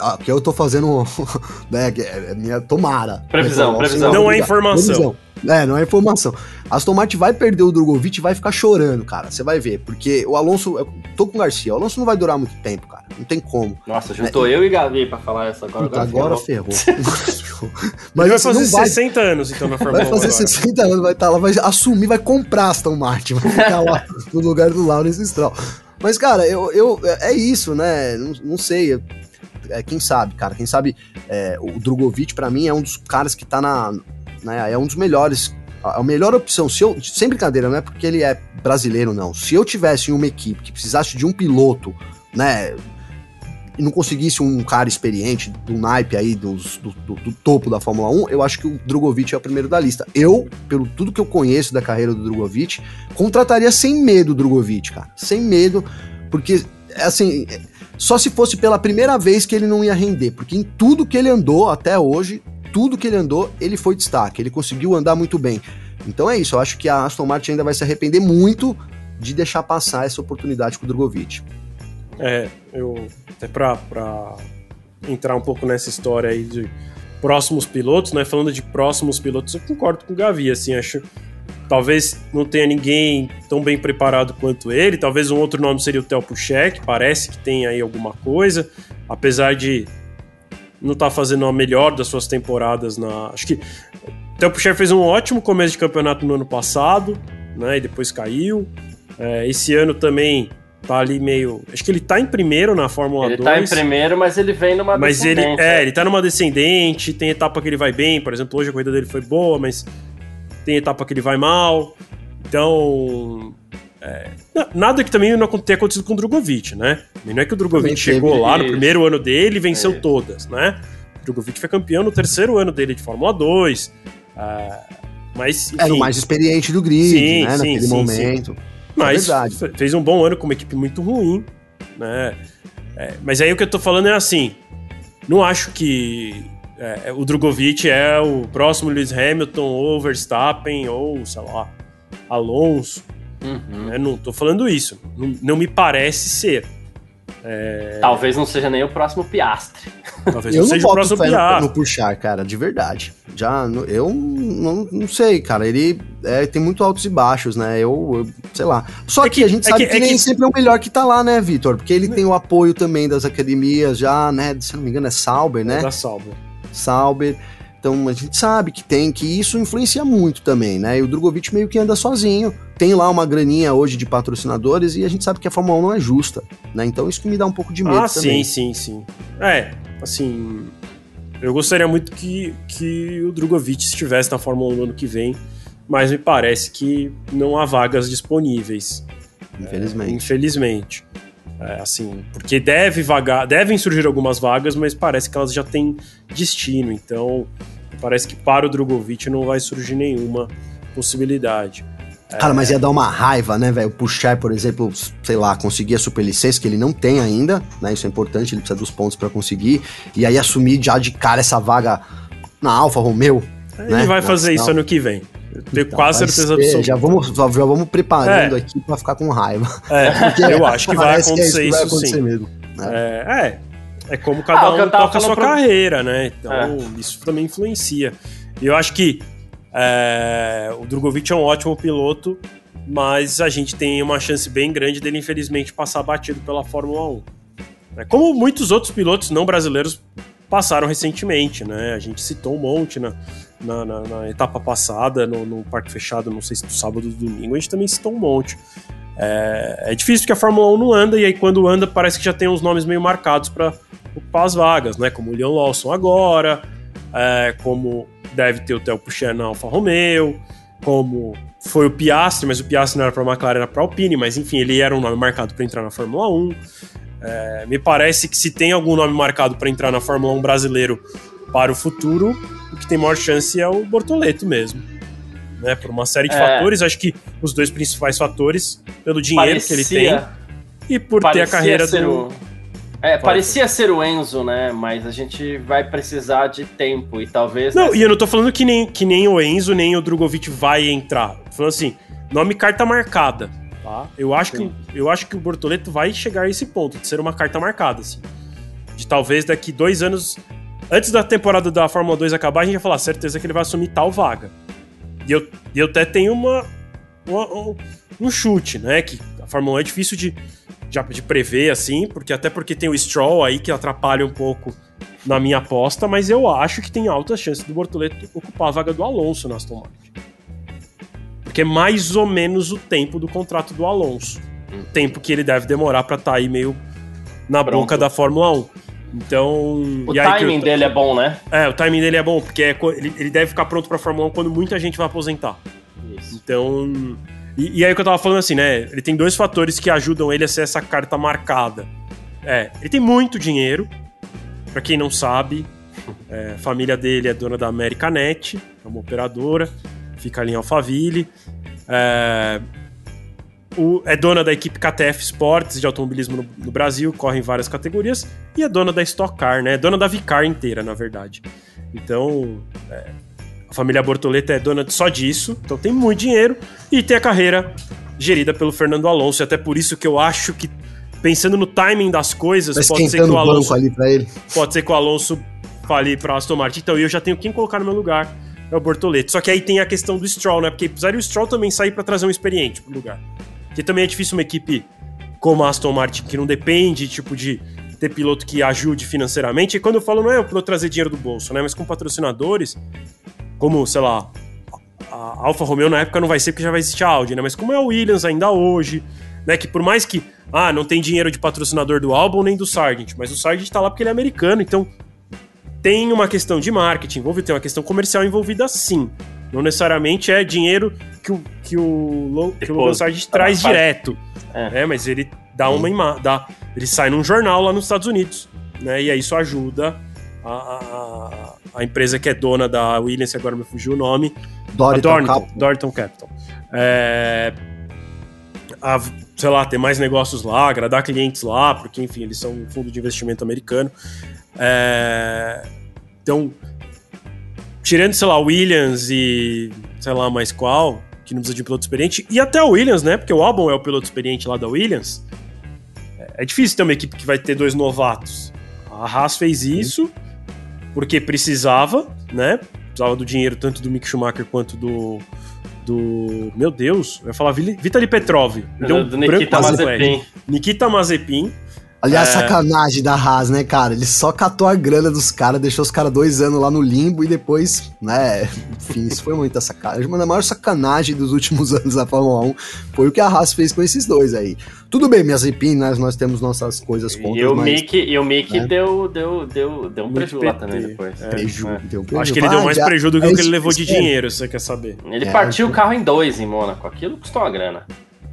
Ah, Que eu tô fazendo, né, que é minha tomara. Previsão, Né, previsão. Não é informação. Previsão. É, não é informação. A Aston Martin vai perder o Drogovic e vai ficar chorando, cara. Você vai ver, porque o Alonso, eu tô com o Garcia, o Alonso não vai durar muito tempo, cara. Não tem como. Nossa, juntou eu e Gavi pra falar essa agora. Puta, agora ferrou. ferrou. Mas vai fazer não vai 60 anos, então, na Fórmula Vai 1 fazer agora. 60 anos, vai estar lá, vai assumir, vai comprar a Aston Martin, vai ficar lá no lugar do Lawrence Stroll. Mas, cara, eu, eu, é isso, né? Não, não sei. É, quem sabe, cara? Quem sabe é, o Drogovic, pra mim, é um dos caras que tá na. Né, é um dos melhores. A melhor opção, se eu. Sem brincadeira, não é porque ele é brasileiro, não. Se eu tivesse uma equipe que precisasse de um piloto, né? e não conseguisse um cara experiente do naipe aí dos, do, do- do topo da Fórmula 1, eu acho que o Drogovic é o primeiro da lista. Eu, pelo tudo que eu conheço da carreira do Drogovic, contrataria sem medo o Drogovic, cara. Sem medo, porque, assim, só se fosse pela primeira vez que ele não ia render, porque em tudo que ele andou até hoje, tudo que ele andou, ele foi destaque, ele conseguiu andar muito bem. Então é isso, eu acho que a Aston Martin ainda vai se arrepender muito de deixar passar essa oportunidade com o Drogovic. É, eu. Até pra entrar um pouco nessa história aí de próximos pilotos, né? Falando de próximos pilotos, eu concordo com o Gavi, assim, acho. Talvez não tenha ninguém tão bem preparado quanto ele. Talvez um outro nome seria o Theo Puchek, parece que tem aí alguma coisa. Apesar de não estar fazendo a melhor das suas temporadas na. Acho que Theo Puchek fez um ótimo começo de campeonato no ano passado, né? E depois caiu. É, esse ano também tá ali meio. Acho que ele tá em primeiro na Fórmula Ele 2. tá em primeiro, mas ele vem numa Mas ele, descendente, é, né? ele tá numa descendente, tem etapa que ele vai bem, por exemplo, hoje a corrida dele foi boa, mas tem etapa que ele vai mal. Então. É, nada que também não tenha acontecido com o Drogovic, né? Não é que o Drogovic chegou lá no primeiro ano dele e venceu é. todas, né? O Drogovic foi campeão no terceiro ano dele de Fórmula 2. Uh, mas, enfim, Era o mais experiente do grid, sim, né? Sim, naquele sim, momento. Sim. Mas é fez um bom ano com uma equipe muito ruim, né? É, mas aí o que eu tô falando é assim: não acho que é, o Drogovic é o próximo Lewis Hamilton ou Verstappen ou, sei lá, Alonso. Uhum. Né? Não tô falando isso. Não, não me parece ser. É... Talvez não seja nem o próximo Piastre. Talvez eu não seja o próximo Piastre. No, puxar, cara, de verdade. Já, eu não, não sei, cara. Ele é, tem muito altos e baixos, né? Eu, eu sei lá. Só é que, que, a gente é sabe que, que, é nem que... sempre é o melhor que tá lá, né, Vitor? Porque ele tem o apoio também das academias já, né? Se não me engano, é Sauber, né? É da Sauber. Sauber. Então a gente sabe que tem, que isso influencia muito também, né? E o Drogovic meio que anda sozinho. Tem lá uma graninha hoje de patrocinadores e a gente sabe que a Fórmula 1 não é justa, né? Então isso que me dá um pouco de medo ah, também. sim, sim, sim. É, assim, eu gostaria muito que, que o Drogovic estivesse na Fórmula 1 no ano que vem, mas me parece que não há vagas disponíveis. Infelizmente. É, infelizmente. É, assim, porque deve vagar, devem surgir algumas vagas, mas parece que elas já têm destino. Então, parece que para o Drogovic não vai surgir nenhuma possibilidade. Cara, é... mas ia dar uma raiva, né, velho? Puxar, por exemplo, sei lá, conseguir a superlicença, que ele não tem ainda, né? Isso é importante, ele precisa dos pontos para conseguir. E aí assumir já de cara essa vaga na Alfa Romeo. Ele né? vai fazer isso ano que vem. Eu tenho então, quase certeza absoluta. Já vamos, já vamos preparando é. aqui para ficar com raiva. É, eu acho que vai acontecer que é isso, vai acontecer sim. Mesmo, né? é, é, é como cada ah, um toca a sua pro... carreira, né? Então é. isso também influencia. E eu acho que é, o Drogovic é um ótimo piloto, mas a gente tem uma chance bem grande dele, infelizmente, passar batido pela Fórmula 1. É, como muitos outros pilotos não brasileiros passaram recentemente, né? A gente citou um monte na, na, na, na etapa passada, no, no, parque fechado, não sei se do sábado ou do domingo, a gente também citou um monte. É, é, difícil porque a Fórmula 1 não anda, e aí quando anda parece que já tem uns nomes meio marcados para ocupar as vagas, né? Como o Leon Lawson agora, é, como deve ter o Theo Pucher na Alfa Romeo, como foi o Piastri, mas o Piastri não era para a McLaren, era para a Alpine, mas enfim, ele era um nome marcado para entrar na Fórmula 1. É, me parece que se tem algum nome marcado para entrar na Fórmula 1 brasileiro para o futuro, o que tem maior chance é o Bortoleto mesmo. Né, por uma série de é. fatores, acho que os dois principais fatores, pelo dinheiro parecia, que ele tem e por ter a carreira do. O... É, parecia ser o Enzo, né? Mas a gente vai precisar de tempo e talvez. Não, nessa... e eu não tô falando que nem, que nem o Enzo nem o Drogovic vai entrar. Tô falando assim, nome carta marcada. Tá? Eu, acho que, eu acho que o Bortoleto vai chegar a esse ponto, de ser uma carta marcada, assim. De talvez daqui dois anos, antes da temporada da Fórmula 2 acabar, a gente vai falar, certeza que ele vai assumir tal vaga. E eu, eu até tenho uma, uma um, um, chute, né? Que a Fórmula 1 é difícil de, de, de prever, assim, porque até porque tem o Stroll aí que atrapalha um pouco na minha aposta, mas eu acho que tem altas chances do Bortoleto ocupar a vaga do Alonso na Aston Martin. Porque é mais ou menos o tempo do contrato do Alonso. Hum. Tempo que ele deve demorar para estar tá aí meio na Pronto. boca da Fórmula 1. Então. O timing eu... dele é bom, né? É, o timing dele é bom, porque é, ele, ele deve ficar pronto pra Fórmula 1 quando muita gente vai aposentar. Isso. Então. E, e aí o que eu tava falando assim, né? Ele tem dois fatores que ajudam ele a ser essa carta marcada. É, ele tem muito dinheiro. Para quem não sabe, é, a família dele é dona da Americanet, é uma operadora fica ali em Alphaville. É, o, é dona da equipe KTF Sports de automobilismo no, no, Brasil, corre em várias categorias, e é dona da Stock Car, né? É dona da Vicar inteira, na verdade. Então, é, a família Bortoleta é dona só disso, então tem muito dinheiro e tem a carreira gerida pelo Fernando Alonso, e até por isso que eu acho que, pensando no timing das coisas, tá pode ser que o Alonso. Ali pra ele. Pode ser que o Alonso fale para Aston Martin. Então eu já tenho quem colocar no meu lugar é o Bortoleto. Só que aí tem a questão do Stroll, né? Porque precisaria o Stroll também sair para trazer um experiente pro lugar. Que também é difícil uma equipe como a Aston Martin, que não depende, tipo, de ter piloto que ajude financeiramente. E quando eu falo, não é o piloto trazer dinheiro do bolso, né? Mas com patrocinadores, como, sei lá, a Alfa Romeo na época não vai ser porque já vai existir a Audi, né? Mas como é o Williams ainda hoje, né? Que por mais que, ah, não tem dinheiro de patrocinador do álbum nem do Sargent, mas o Sargent tá lá porque ele é americano, então tem uma questão de marketing envolvida, tem uma questão comercial envolvida sim. Não necessariamente é dinheiro que o, que o, que o Logan Sargent traz direto. É. Né? Mas ele dá uma imagem. Dá, ele sai num jornal lá nos Estados Unidos. Né? E aí isso ajuda a, a, a empresa que é dona da Williams, agora me fugiu o nome. Dorton Capital. Dorton Capital. É, a, sei lá, ter mais negócios lá, agradar clientes lá, porque, enfim, eles são um fundo de investimento americano. É, então, tirando, sei lá, Williams e sei lá mais qual, que não precisa de um piloto experiente, e até o Williams, né? Porque o Albon é o piloto experiente lá da Williams. É, é difícil ter uma equipe que vai ter dois novatos. A Haas fez isso porque precisava, né? Precisava do dinheiro tanto do Mick Schumacher quanto do. Do. Meu Deus, eu ia falar Vitaly Petrov. Deu um do Nikita Mazepin. Nikita Mazepin Aliás, é... sacanagem da Haas, né, cara? Ele só catou a grana dos caras, deixou os caras dois anos lá no limbo e depois, né? Enfim, isso foi muita sacanagem. Mas a maior sacanagem dos últimos anos da Fórmula 1 foi o que a Haas fez com esses dois aí. Tudo bem, minhas empinas, nós temos nossas coisas contra. E o mas, Mickey, e o Mickey né? deu, deu, deu, deu um prejuízo lá também depois. É, preju, é. Deu preju. Acho que ele deu mais prejuízo do que o que ele levou de dinheiro, se você quer saber. Ele é, partiu o carro em dois em Mônaco. Aquilo custou uma grana.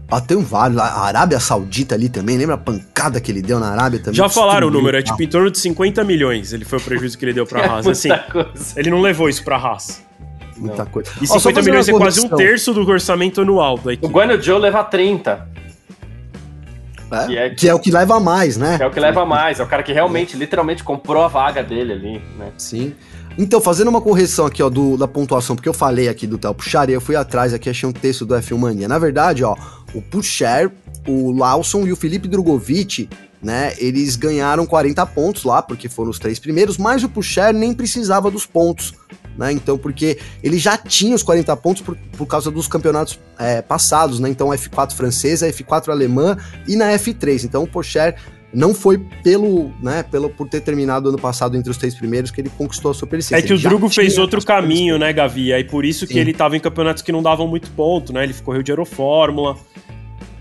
Ah, tem um vários. A Arábia Saudita ali também, lembra a pancada que ele deu na Arábia também? Já falaram o número, é tipo em torno de 50 milhões. Ele foi o prejuízo que ele deu pra é Haas. assim, coisa. ele não levou isso pra Haas. Muita não. coisa. E 50 milhões é quase um terço do orçamento anual da equipe. O Guanyu Joe leva 30. É, que, é, que, é, o que leva mais, né? Que é o que leva mais. É o cara que realmente, literalmente, comprou a vaga dele ali, né? Sim. Então, fazendo uma correção aqui, ó, do, da pontuação, porque eu falei aqui do Theo Puxar e eu fui atrás aqui, achei um texto do F1 Mania. Na verdade, ó, o Puxar, o Lawson e o Felipe Drogovic, né, eles ganharam 40 pontos lá, porque foram os três primeiros, mas o Puxar nem precisava dos pontos, né, então, porque ele já tinha os 40 pontos por, por causa dos campeonatos é, passados, né, então F4 francesa, F4 alemã e na F3, então o Puxar não foi pelo, né, pelo por ter terminado ano passado entre os três primeiros que ele conquistou a superlicença. É que o Drugo fez outro caminho, né, Gavi? Aí por isso que Sim. ele estava em campeonatos que não davam muito ponto, né? Ele correu de Aerofórmula.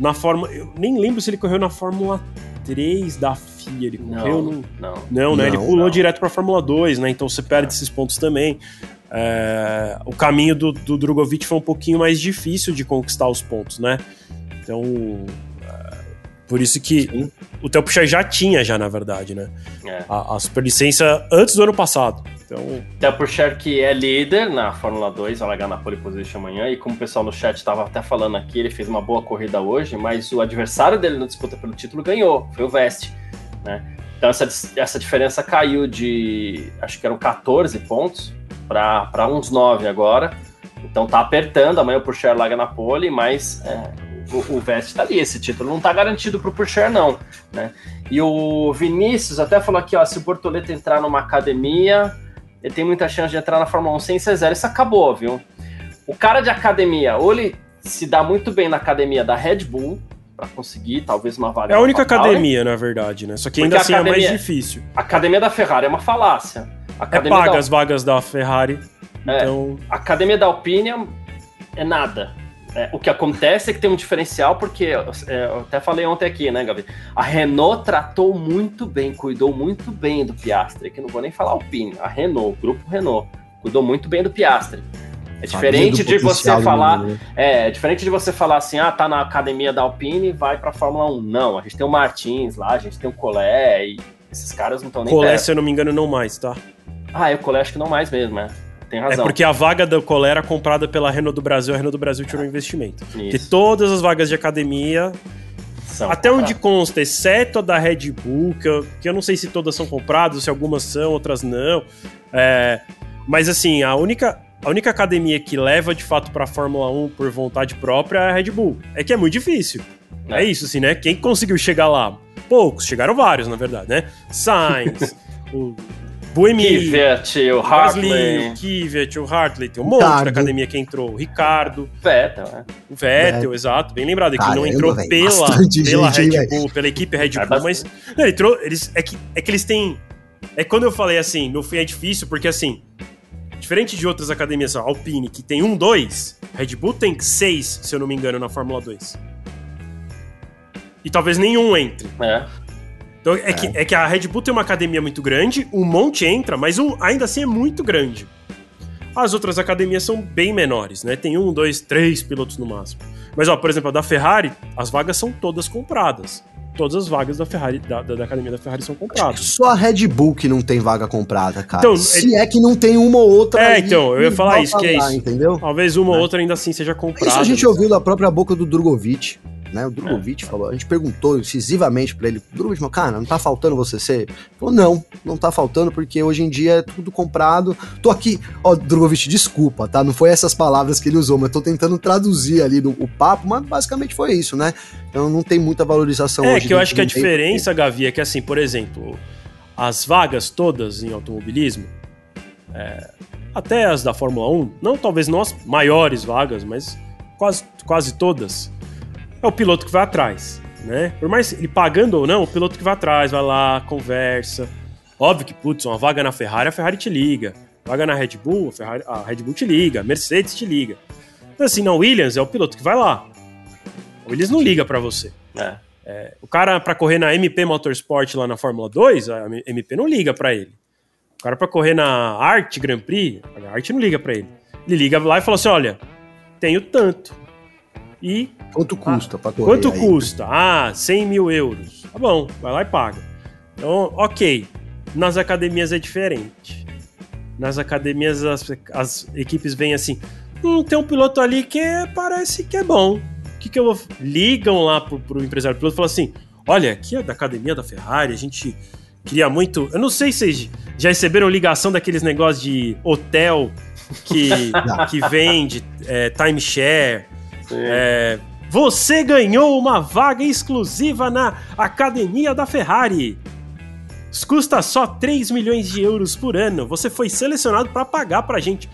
Na Fórmula, eu nem lembro se ele correu na Fórmula 3 da FIA, ele correu não, no... não. Não, né? Não, ele pulou não. direto para Fórmula 2, né? Então você perde esses pontos também. É... o caminho do, do Drogovic foi um pouquinho mais difícil de conquistar os pontos, né? Então, por isso que Sim. o Theo Puxar já tinha, já, na verdade, né? É. A, a superlicença antes do ano passado. Então... Theo Puxar que é líder na Fórmula 2, vai largar na pole position amanhã, e como o pessoal no chat estava até falando aqui, ele fez uma boa corrida hoje, mas o adversário dele na disputa pelo título ganhou, foi o Vest, né? Então essa, essa diferença caiu de, acho que eram 14 pontos para uns 9 agora. Então tá apertando, amanhã o Puxar larga na pole, mas é, o, o Vest tá ali, esse título não tá garantido pro Purcher, não, né? E o Vinícius até falou aqui, ó, se o Bortoleto entrar numa academia, ele tem muita chance de entrar na Fórmula 1 sem ser zero. Isso acabou, viu? O cara de academia, ou ele se dá muito bem na academia da Red Bull, para conseguir talvez uma vaga. É a única academia, na verdade, né? Só que ainda assim academia, é mais difícil. A academia da Ferrari é uma falácia. é paga da... as vagas da Ferrari. É, então... A academia da Alpine é nada. É, o que acontece é que tem um diferencial, porque é, eu até falei ontem aqui, né, Gabi? A Renault tratou muito bem, cuidou muito bem do Piastre, que não vou nem falar Alpine, a Renault, o grupo Renault, cuidou muito bem do Piastre. É diferente de você falar, né? é, é, diferente de você falar assim, ah, tá na academia da Alpine, vai pra Fórmula 1. Não, a gente tem o Martins lá, a gente tem o Collet, e esses caras não estão nem Collet, se eu não me engano, não mais, tá? Ah, é o Collet acho que não mais mesmo, né? Tem razão. É porque a vaga da Colé era comprada pela Renault do Brasil, a Renault do Brasil tirou um investimento. Isso. Porque todas as vagas de academia são até compradas. onde consta, exceto a da Red Bull, que eu, que eu não sei se todas são compradas, se algumas são, outras não. É, mas assim, a única, a única academia que leva de fato para a Fórmula 1 por vontade própria é a Red Bull. É que é muito difícil. É, é isso, assim, né? Quem conseguiu chegar lá? Poucos, chegaram vários, na verdade, né? Sainz, o Boemi, Kivet, o Hartley. o Kivet, o Hartley. Tem um monte da academia que entrou. O Ricardo. Vettel, né? O Vettel, exato. Bem lembrado. É que não entrou véio, pela, pela gente, Red Bull, pela equipe Red Bull, é mas. Não, ele entrou. Eles, é, que, é que eles têm. É quando eu falei assim, no fim é difícil, porque assim. Diferente de outras academias, Alpine, que tem um, dois, Red Bull tem seis, se eu não me engano, na Fórmula 2. E talvez nenhum entre. É. Então é, é. Que, é que a Red Bull tem uma academia muito grande, um monte entra, mas um, ainda assim é muito grande. As outras academias são bem menores, né? Tem um, dois, três pilotos no máximo. Mas, ó, por exemplo, a da Ferrari, as vagas são todas compradas. Todas as vagas da Ferrari, da, da, da academia da Ferrari são compradas. Só a Red Bull que não tem vaga comprada, cara. Então, Se é que não tem uma ou outra. É, então, eu ia falar isso, que é isso. Entendeu? Talvez uma ou outra ainda assim seja comprada. Isso a gente mas- ouviu da própria boca do Drogovic. Né, o Drogovic falou, a gente perguntou incisivamente pra ele, Drogovic falou, cara, não tá faltando você ser? Ele falou, não, não tá faltando porque hoje em dia é tudo comprado. Tô aqui, ó, Drogovic, desculpa, tá? Não foi essas palavras que ele usou, mas tô tentando traduzir ali o papo, mas basicamente foi isso, né? Então não tem muita valorização É, hoje que eu acho que a diferença, Gavi, é que assim, por exemplo, as vagas todas em automobilismo, é, até as da Fórmula 1, não talvez não as maiores vagas, mas quase, quase todas, é o piloto que vai atrás, né? Por mais ele pagando ou não, o piloto que vai atrás, vai lá, conversa. Óbvio que, putz, uma vaga na Ferrari, a Ferrari te liga. Vaga na Red Bull, a, Ferrari, a Red Bull te liga, a Mercedes te liga. Então, assim, na Williams é o piloto que vai lá. A Williams não liga pra você. É. O cara, pra correr na MP Motorsport lá na Fórmula 2, a MP não liga pra ele. O cara, pra correr na Art Grand Prix, a Art não liga pra ele. Ele liga lá e fala assim: olha, tenho tanto. E Quanto custa pra correr quanto aí? custa? Ah, 100 mil euros. Tá bom, vai lá e paga. Então, ok. Nas academias é diferente. Nas academias as, as equipes vêm assim: hum, tem um piloto ali que é- parece que é bom. O que, que eu vou. Ligam lá pro, pro empresário piloto e falam assim: olha, aqui é da academia da Ferrari, a gente queria muito. Eu não sei se vocês já receberam ligação daqueles negócios de hotel que, que vende, é, timeshare. É, você ganhou uma vaga exclusiva na Academia da Ferrari. Custa só 3 milhões de euros por ano. Você foi selecionado para pagar pra gente.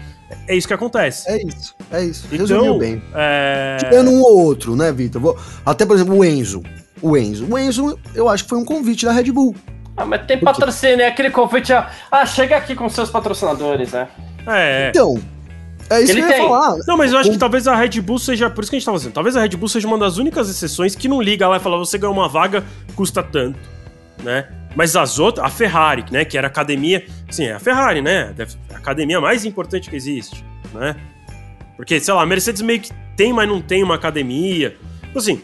É isso que acontece. É isso, é isso. Então, Resumiu bem. é, Tirando um ou outro, né, Vitor? Até, por exemplo, o Enzo. O Enzo. O Enzo, eu acho que foi um convite da Red Bull. Ah, mas tem patrocínio, é aquele convite. ó, Ah, chega aqui com seus patrocinadores, né? é. Então, é isso Ele que eu ia tem. falar. Não, mas eu acho que talvez a Red Bull seja. Por isso que a gente tava dizendo. Talvez a Red Bull seja uma das únicas exceções que não liga lá e fala: você ganhou uma vaga, custa tanto, né? Mas as outras, a Ferrari, né? Que era a academia. Sim, é a Ferrari, né? A academia mais importante que existe, né? Porque, sei lá, a Mercedes meio que tem, mas não tem uma academia. Então, Assim,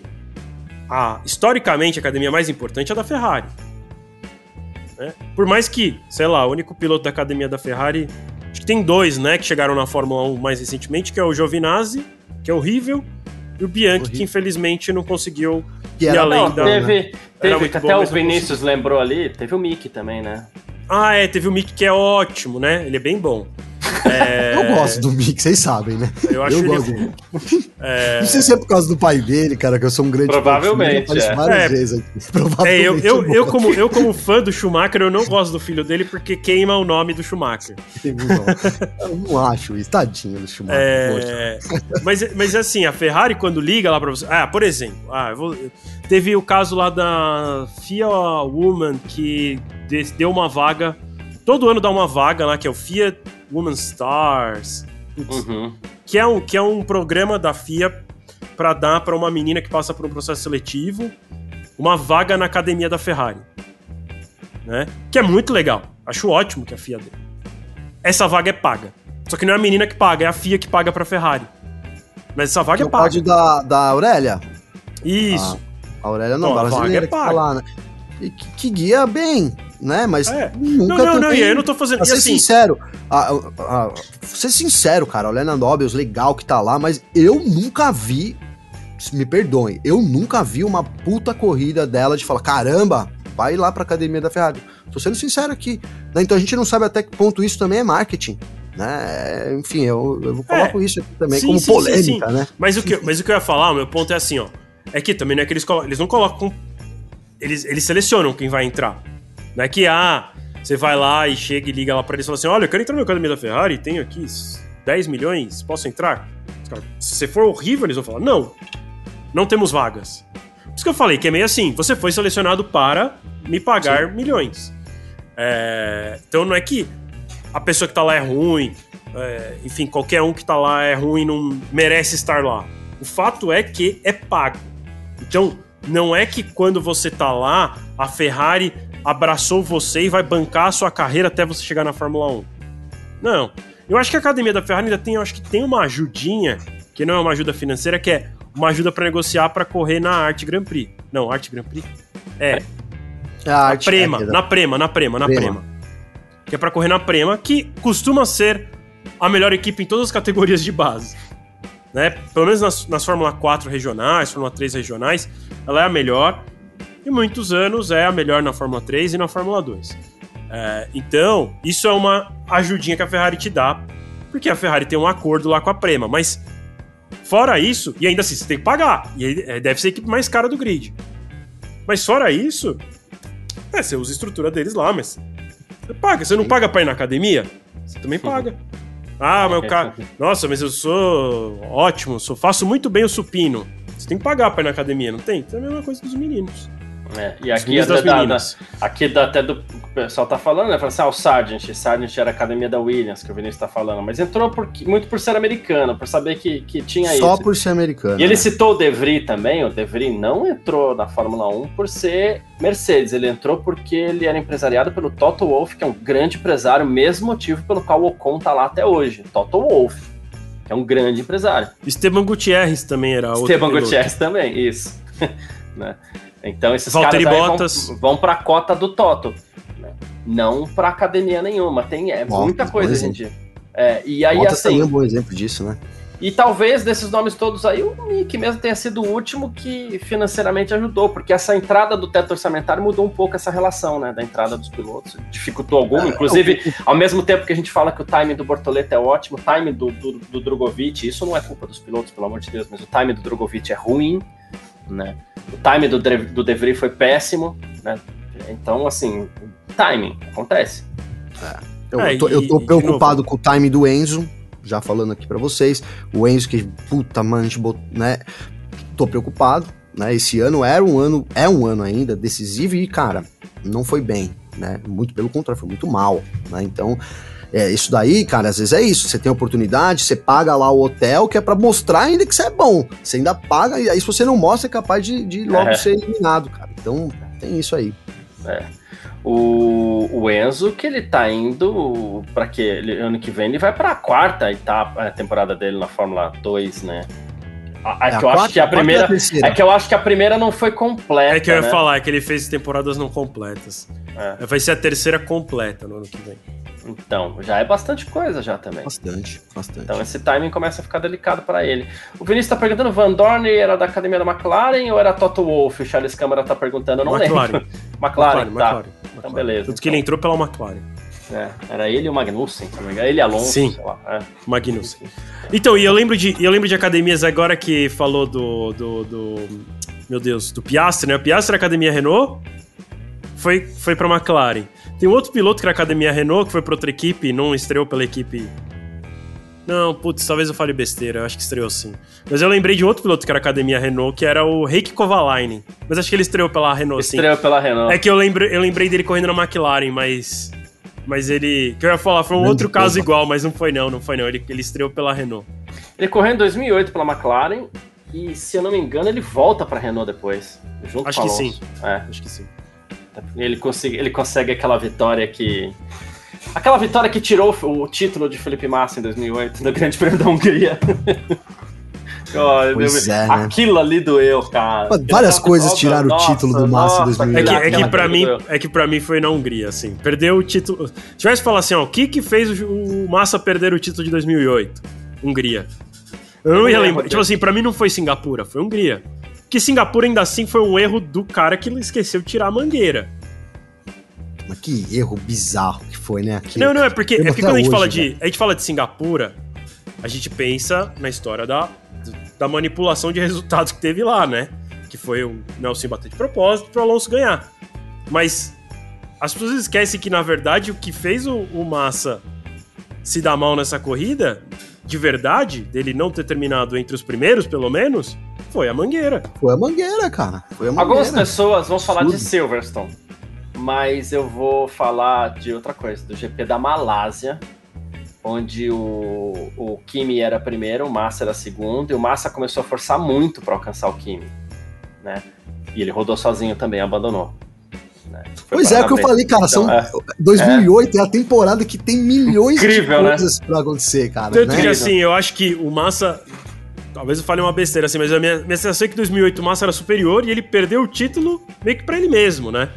a, historicamente a academia mais importante é a da Ferrari. né? Por mais que, sei lá, o único piloto da academia da Ferrari Acho que tem dois, né, que chegaram na Fórmula 1 mais recentemente, que é o Giovinazzi, que é horrível, e o Bianchi, que Horrível. infelizmente não conseguiu Que E era além Não, da- teve, Era teve que bom, até o Vinícius lembrou ali, teve o Mickey também, né? Ah, é, teve o Mick que é ótimo, né? Ele é bem bom. É, Eu gosto do Mick, vocês sabem, né? Eu acho ele. gosto do Mick. É, Não sei se é por causa do pai dele, cara, que eu sou um grande Provavelmente, filho, eu é. É. vezes aqui. é, Provavelmente. eu, eu, eu, como, eu, como fã do Schumacher, eu não gosto do filho dele porque queima o nome do Schumacher. Eu não acho isso, tadinho do Schumacher. É, mas, mas assim, a Ferrari, quando liga lá pra você. Ah, por exemplo, ah, eu vou- teve o caso lá da FIA Woman que de- deu uma vaga. Todo ano dá uma vaga lá, que é o Fiat Woman Stars. Uhum. que é um, que é um programa da FIA para dar para uma menina que passa por um processo seletivo uma vaga na academia da Ferrari. Né? Que é muito legal. Acho ótimo que a FIA dê. Essa vaga é paga. Só que não é a menina que paga, é a FIA que paga pra Ferrari. Mas essa vaga Que é é paga. da, da Aurélia. Isso. A Aurélia não, Não, a vaga é que tá paga. lá, né? E que, que guia bem, né? Mas É. nunca não, não, não, e aí eu não tô fazendo. Pra ser assim, sincero, a, a, a- ser sincero, cara, o Lena Nobles, legal que tá lá, mas eu nunca vi, me perdoem, eu nunca vi uma puta corrida dela de falar, caramba, vai lá pra academia da Ferrari. Tô sendo sincero aqui. né? Então a gente não sabe até que ponto isso também é marketing. Né? Enfim, eu, eu coloco isso aqui também É. Sim, como sim, polêmica, sim. né? Mas o, que, mas o que eu ia falar, o meu ponto é assim, ó. É que também não é que eles colocam. Eles não colocam. Eles, eles selecionam quem vai entrar. Não é que, ah, você vai lá e chega e liga lá pra eles e fala assim: olha, eu quero entrar na academia da Ferrari, tenho aqui 10 milhões, posso entrar? Se você for horrível, eles vão falar: não, não temos vagas. Por isso que eu falei que é meio assim: você foi selecionado para me pagar milhões. É, então não é que a pessoa que tá lá é ruim, é, enfim, qualquer um que tá lá é ruim não merece estar lá. O fato é que é pago. Então, não é que quando você tá lá, a Ferrari abraçou você e vai bancar a sua carreira até você chegar na Fórmula 1. Não. Eu acho que a academia da Ferrari ainda tem, acho que tem uma ajudinha, que não é uma ajuda financeira, que é uma ajuda para negociar para correr na Arte Grand Prix. Não, Arte Grand Prix? É. A arte, Prema, é, na Prema, na Prema, na Prema. Prema. Que é pra correr na Prema, que costuma ser a melhor equipe em todas as categorias de base. Né? Pelo menos nas, nas Fórmula 4 regionais, Fórmula 3 regionais, ela é a melhor. E muitos anos é a melhor na Fórmula 3 e na Fórmula 2. É, então, isso é uma ajudinha que a Ferrari te dá, porque a Ferrari tem um acordo lá com a Prema. Mas, fora isso, e ainda assim, você tem que pagar. E é, deve ser a equipe mais cara do grid. Mas fora isso, é, você usa a estrutura deles lá, mas você paga. Você não paga pra ir na academia? Você também paga. Ah, mas o cara. Nossa, mas eu sou ótimo, sou, faço muito bem o supino. Você tem que pagar pra ir na academia, não tem? Então é a mesma coisa dos meninos. É, e aqui até, da- meninas. da- aqui dá até do o pessoal tá falando, né? Fala assim, ah, o Sargent, Sargent era a academia da Williams, que o Vinícius tá falando, mas entrou por- muito por ser americano, por saber que, que tinha Só isso. por ser americano. E ele né? citou o De Vries também, o De Vries não entrou na Fórmula 1 por ser Mercedes, ele entrou porque ele era empresariado pelo Toto Wolff, que é um grande empresário, mesmo motivo pelo qual o Ocon tá lá até hoje, Toto Wolff, que é um grande empresário. Esteban Gutierrez também era outro. Esteban piloto. Gutierrez também, isso. Né? Então esses Valtteri caras Bottas. vão, vão pra cota do Toto, né? não pra academia nenhuma. Tem é, Bottas, muita coisa hoje em dia. É, e aí Bottas também assim, é um bom exemplo disso, né? e talvez desses nomes todos aí, o Nick mesmo tenha sido o último que financeiramente ajudou, porque essa entrada do teto orçamentário mudou um pouco essa relação, né, da entrada dos pilotos, dificultou alguma, inclusive, ao mesmo tempo que a gente fala que o time do Bortoleto é ótimo, o time do, do, do Drogovic, isso não é culpa dos pilotos, pelo amor de Deus, mas o time do Drogovic é ruim, né, o time do, do De Vries foi péssimo, né, então, assim, timing, acontece. Eu, É, tô, eu e- tô e de preocupado com o time do Enzo, já falando aqui pra vocês. O Enzo que, puta, mano, a gente botou, né? Tô preocupado, né? Esse ano era um ano, é um ano ainda decisivo e, cara, não foi bem, né? Muito pelo contrário, foi muito mal, né? Então, é, isso daí, cara, às vezes é isso. Você tem oportunidade, você paga lá o hotel, que é pra mostrar ainda que você é bom. Você ainda paga, e aí se você não mostra, é capaz de, de logo É. ser eliminado, cara. Então, tem isso aí. O, o Enzo, que ele tá indo para que ele, ano que vem ele vai para a quarta etapa, a temporada dele na Fórmula 2, né? A, a É que eu acho que a quarta- quarta primeira terceira. é que eu acho que a primeira não foi completa. É que eu ia né? falar, é que ele fez temporadas não completas. É. Vai ser a terceira completa no ano que vem. Então, já é bastante coisa já também. Bastante, bastante. Então esse timing começa a ficar delicado para ele. O Vinícius tá perguntando, Van Dorn era da academia da McLaren ou era Toto Wolff? O Charles Câmara tá perguntando, eu não McLaren. lembro. McLaren, tá. McLaren. beleza, Tanto que então. ele entrou pela McLaren. É, era ele e o Magnussen, se não me engano. Ele e Alonso, Sim. sei lá. É. Magnussen. Então, e eu lembro de, eu lembro de academias agora que falou do, do, do- Meu Deus, do Piastri, né? O Piastri era academia Renault, foi, foi pra McLaren. Tem um outro piloto que era academia Renault, que foi pra outra equipe, não estreou pela equipe. Não, putz, talvez eu fale besteira, eu acho que estreou sim. Mas eu lembrei de outro piloto que era academia Renault, que era o Heikki Kovalainen. Mas acho que ele estreou pela Renault, sim. Estreou pela Renault. É que eu, lembro, eu lembrei dele correndo na McLaren, mas. Mas ele. Que eu ia falar, foi um Grande outro caso coisa. igual, mas não foi não, não foi não. Ele, ele estreou pela Renault. Ele correu em 2008 pela McLaren e, se eu não me engano, ele volta pra Renault depois, junto Acho com que Alonso. É, Acho que sim. Ele consegue, ele consegue aquela vitória que... Aquela vitória que tirou o título de Felipe Massa em 2008, no Grande Prêmio da Hungria. Olha, Pois meu- é, né? Aquilo ali doeu, cara. Várias Eu tava- coisas nossa, tiraram o nossa, título do Massa em nossa, 2008. É que, é, que pra aquela mim, doeu. é que pra mim foi na Hungria, assim. Perdeu o título. Se tivesse falar assim, ó, o que que fez o, o Massa perder o título de 2008? Hungria. Eu não ia lembrar. Tipo assim, pra mim não foi Singapura, foi Hungria. Porque Singapura ainda assim foi um erro do cara que esqueceu de tirar a mangueira. Mas que erro bizarro que foi, né? Aquilo. Não, não, é porque, é porque quando a gente, hoje, fala de, a gente fala de Singapura, a gente pensa na história da, da manipulação de resultados que teve lá, né? Que foi o Nelson bater de propósito pro Alonso ganhar. Mas as pessoas esquecem que, na verdade, o que fez o, o Massa se dar mal nessa corrida, de verdade, dele não ter terminado entre os primeiros, pelo menos, foi a mangueira. Foi a mangueira, cara. Foi a mangueira. Algumas pessoas vão falar de Absurdo. Silverstone, mas eu vou falar de outra coisa, do GP da Malásia, onde o, o Kimi era primeiro, o Massa era segundo, e o Massa começou a forçar muito para alcançar o Kimi, né? E ele rodou sozinho também, abandonou. Né? Pois é, o que eu falei, cara, são é. 2008 é. é. a temporada que tem milhões Incrível, de coisas né? pra acontecer, cara. Tanto né? que assim, eu acho que o Massa Talvez eu fale uma besteira assim, mas a minha, minha sensação é que 2008 o Massa era superior e ele perdeu o título meio que pra ele mesmo, né?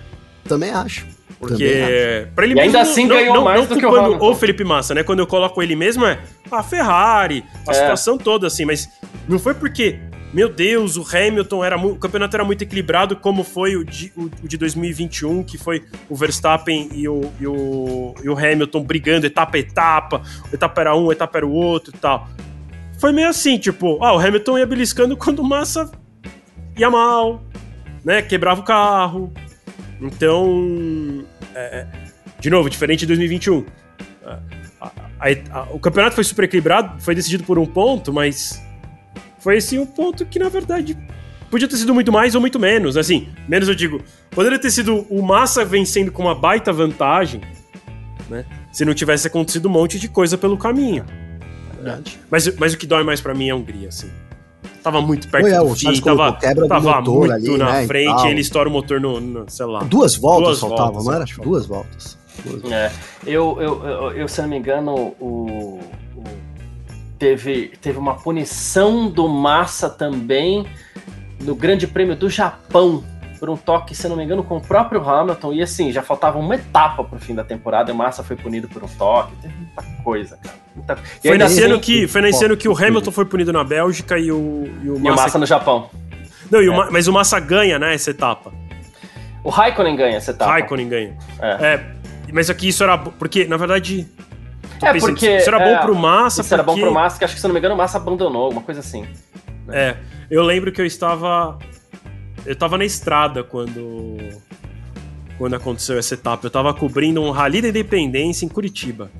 Também acho. Porque pra ele e mesmo. ainda assim não, ganhou não, mais não do que o Hamilton. o Felipe Massa, né? Quando eu coloco ele mesmo é a Ferrari, a é. situação toda, assim, mas não foi porque meu Deus, o Hamilton era o campeonato era muito equilibrado, como foi o de, o, o de 2021, que foi o Verstappen e o, e o, e o Hamilton brigando etapa a etapa, etapa era um, etapa era o outro e tal. Foi meio assim, tipo, ah, o Hamilton ia beliscando quando o Massa ia mal, né? Quebrava o carro. Então, é, é de novo, diferente de 2021. A, a, a, o campeonato foi super equilibrado, foi decidido por um ponto, mas foi assim um ponto que, na verdade, podia ter sido muito mais ou muito menos. Assim, menos eu digo, poderia ter sido o Massa vencendo com uma baita vantagem, né? Se não tivesse acontecido um monte de coisa pelo caminho. Verdade. Mas, mas o que dói mais para mim é a Hungria, assim. Tava muito perto Foi, é, do fim, tava, tava muito ali, na né, frente, ele estoura o motor no, no, sei lá. Duas voltas faltavam, não era? Duas voltas. Duas voltas. É, eu, eu, eu, eu, se não me engano, o, o teve, teve uma punição do Massa também no Grande Prêmio do Japão por um toque, se não me engano, com o próprio Hamilton. E assim, já faltava uma etapa pro fim da temporada e o Massa foi punido por um toque. Teve muita coisa, cara. Muita... Foi, nesse ano que, foi nesse ano que o Hamilton foi punido na Bélgica e o, e o, Massa... E o Massa no Japão. Não, é. o, mas o Massa ganha, né, essa etapa. O Raikkonen ganha essa etapa. Raikkonen ganha. É. é mas aqui isso era. Porque, na verdade, é, pensando, porque. Isso era é, bom pro Massa. Isso porque... era bom pro Massa, que acho que se não me engano o Massa abandonou, alguma coisa assim. Né? É. Eu lembro que eu estava. Eu estava na estrada quando. Quando aconteceu essa etapa. Eu estava cobrindo um Rally da Independência em Curitiba.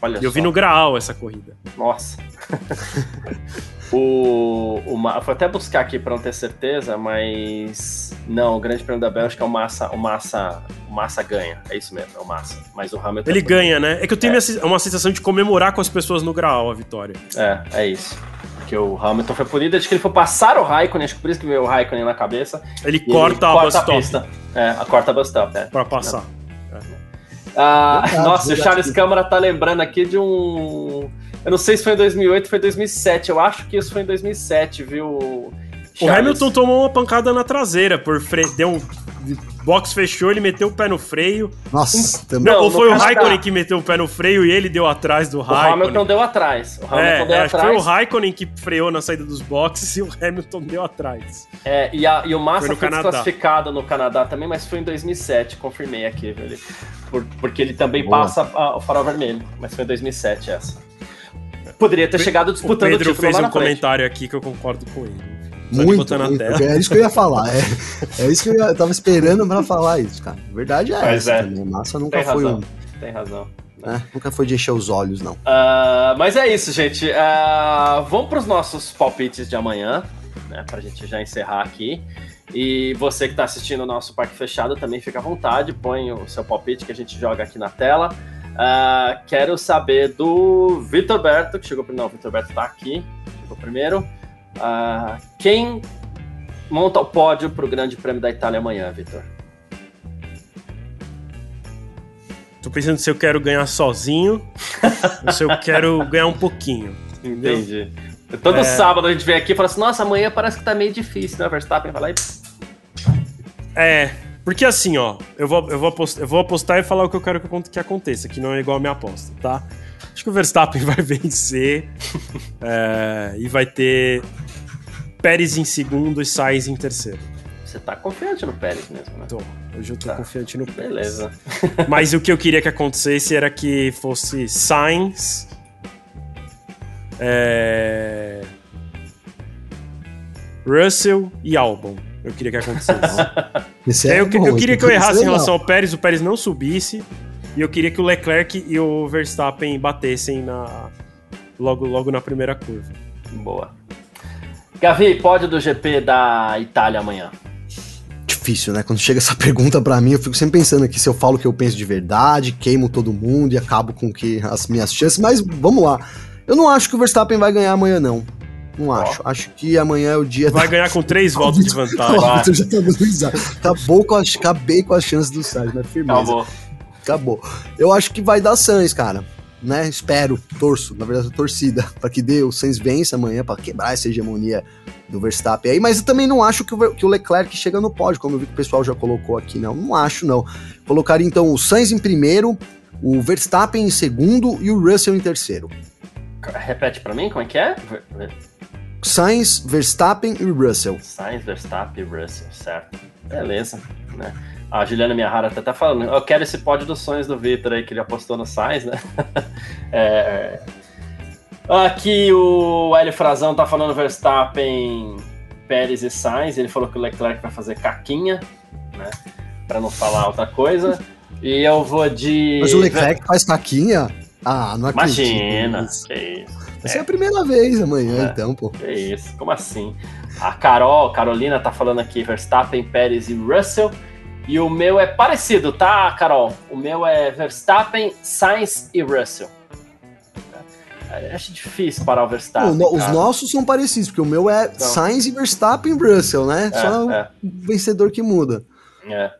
Olha e eu só. vi no Graal essa corrida. Nossa. O, o vou até buscar aqui para não ter certeza, mas não, o Grande Prêmio da Bélgica é o Massa, o Massa, o Massa ganha, é isso mesmo, é o Massa. Mas o Hamilton ele é ganha, né? É que eu tenho é. uma sensação de comemorar com as pessoas no Graal a vitória. É, é isso. Porque o Hamilton foi punido, acho que ele foi passar o Raikkonen, acho que por isso que veio o Raikkonen na cabeça. Ele corta ele a corta a pista. É, a corta a bus stop, é. Pra passar. É. Ah, nossa, o Charles Câmara tá lembrando aqui de um eu não sei se foi em 2008 ou foi em 2007. Eu acho que isso foi em 2007, viu? O Hamilton tomou uma pancada na traseira por fre... deu um box fechou, ele meteu o pé no freio. Nossa, também. Não, ou foi o Raikkonen que meteu o pé no freio e ele deu atrás do Raikkonen. O Hamilton deu atrás. O Hamilton é, deu é, atrás. foi o Raikkonen que freou na saída dos boxes e o Hamilton deu atrás. É, e, a, e o Massa foi, foi desclassificado no Canadá também, mas foi em 2007, confirmei aqui, velho. Por, porque ele também Boa. passa a, o farol vermelho, mas foi em 2007 essa. Poderia ter chegado disputando o, Pedro o título fez um comentário aqui que eu concordo com ele. Só muito, muito. É isso que eu ia falar. É, é isso que eu, ia, eu tava esperando pra falar isso, cara. A verdade é mas essa é. também. Massa nunca Tem foi razão. um. Tem razão. É, nunca foi de encher os olhos, não. Uh, mas é isso, gente. Uh, vamos para os nossos palpites de amanhã, né? Para a gente já encerrar aqui. E você que está assistindo o nosso Parque Fechado também fica à vontade, põe o seu palpite que a gente joga aqui na tela. Uh, quero saber do Vitor Berto, que chegou primeiro. Não, o Vitor Berto está aqui, chegou primeiro. Uh, quem monta o pódio para o Grande Prêmio da Itália amanhã, Vitor? Tô pensando se eu quero ganhar sozinho ou se eu quero ganhar um pouquinho. Entendeu? Entendi. Todo é... sábado a gente vem aqui e fala assim: nossa, amanhã parece que tá meio difícil, né? Verstappen vai lá e. É, porque assim, ó, eu vou, eu, vou apostar, eu vou apostar e falar o que eu quero que, que aconteça, que não é igual a minha aposta, tá? Acho que o Verstappen vai vencer é, e vai ter Pérez em segundo e Sainz em terceiro. Você tá confiante no Pérez mesmo, né? Tô. Hoje eu tô tá. confiante no Pérez. Beleza. Mas o que eu queria que acontecesse era que fosse Sainz. É... Russell e Albon. Eu queria que acontecesse. é, eu, bom, eu, queria que eu errasse em relação ao Pérez, o Pérez não subisse. E eu queria que o Leclerc e o Verstappen batessem na, logo, logo na primeira curva. Boa. Gavi, pódio do GP da Itália amanhã. Difícil, né? Quando chega essa pergunta para mim, eu fico sempre pensando aqui se eu falo o que eu penso de verdade, queimo todo mundo e acabo com que as minhas chances. Mas vamos lá. Eu não acho que o Verstappen vai ganhar amanhã, não. Não acho. Acho que amanhã é o dia. Vai ganhar com três voltas de vantagem. Vitor já tá dando risada. Acabou com as, acabei com as chances do Sainz, mas firmeza. Acabou. Acabou. Eu acho que vai dar Sainz, cara. Né? Espero, torço, na verdade, torcida, para que dê o Sainz vença amanhã, para quebrar essa hegemonia do Verstappen aí. Mas eu também não acho que o, que o Leclerc chega no pódio, como eu vi que o pessoal já colocou aqui, não. Não acho, não. Colocaria então o Sainz em primeiro, o Verstappen em segundo e o Russell em terceiro. Repete para mim como é que é? Sainz, Verstappen e Russell. Sainz, Verstappen e Russell, certo. Beleza, né? A Juliana Miyahara tá até falando, eu quero esse pódio dos sonhos do Victor aí, que ele apostou no Sainz, né? é... Aqui o Hélio Frazão tá falando Verstappen, Pérez e Sainz, ele falou que o Leclerc vai fazer caquinha, né? Pra não falar outra coisa. E eu vou de... Mas o Leclerc faz caquinha? Ah, não acredito. Imagina, que isso. Vai ser a primeira vez amanhã, É. então, pô. Que isso, como assim? A Carol, Carolina tá falando aqui Verstappen, Pérez e Russell. E o meu é parecido, tá, Carol? O meu é Verstappen, Sainz e Russell. É, Acho difícil parar o Verstappen. Não, os nossos são parecidos, porque o meu é Então. Sainz e Verstappen e Russell, né? É, Só é. o vencedor que muda. É.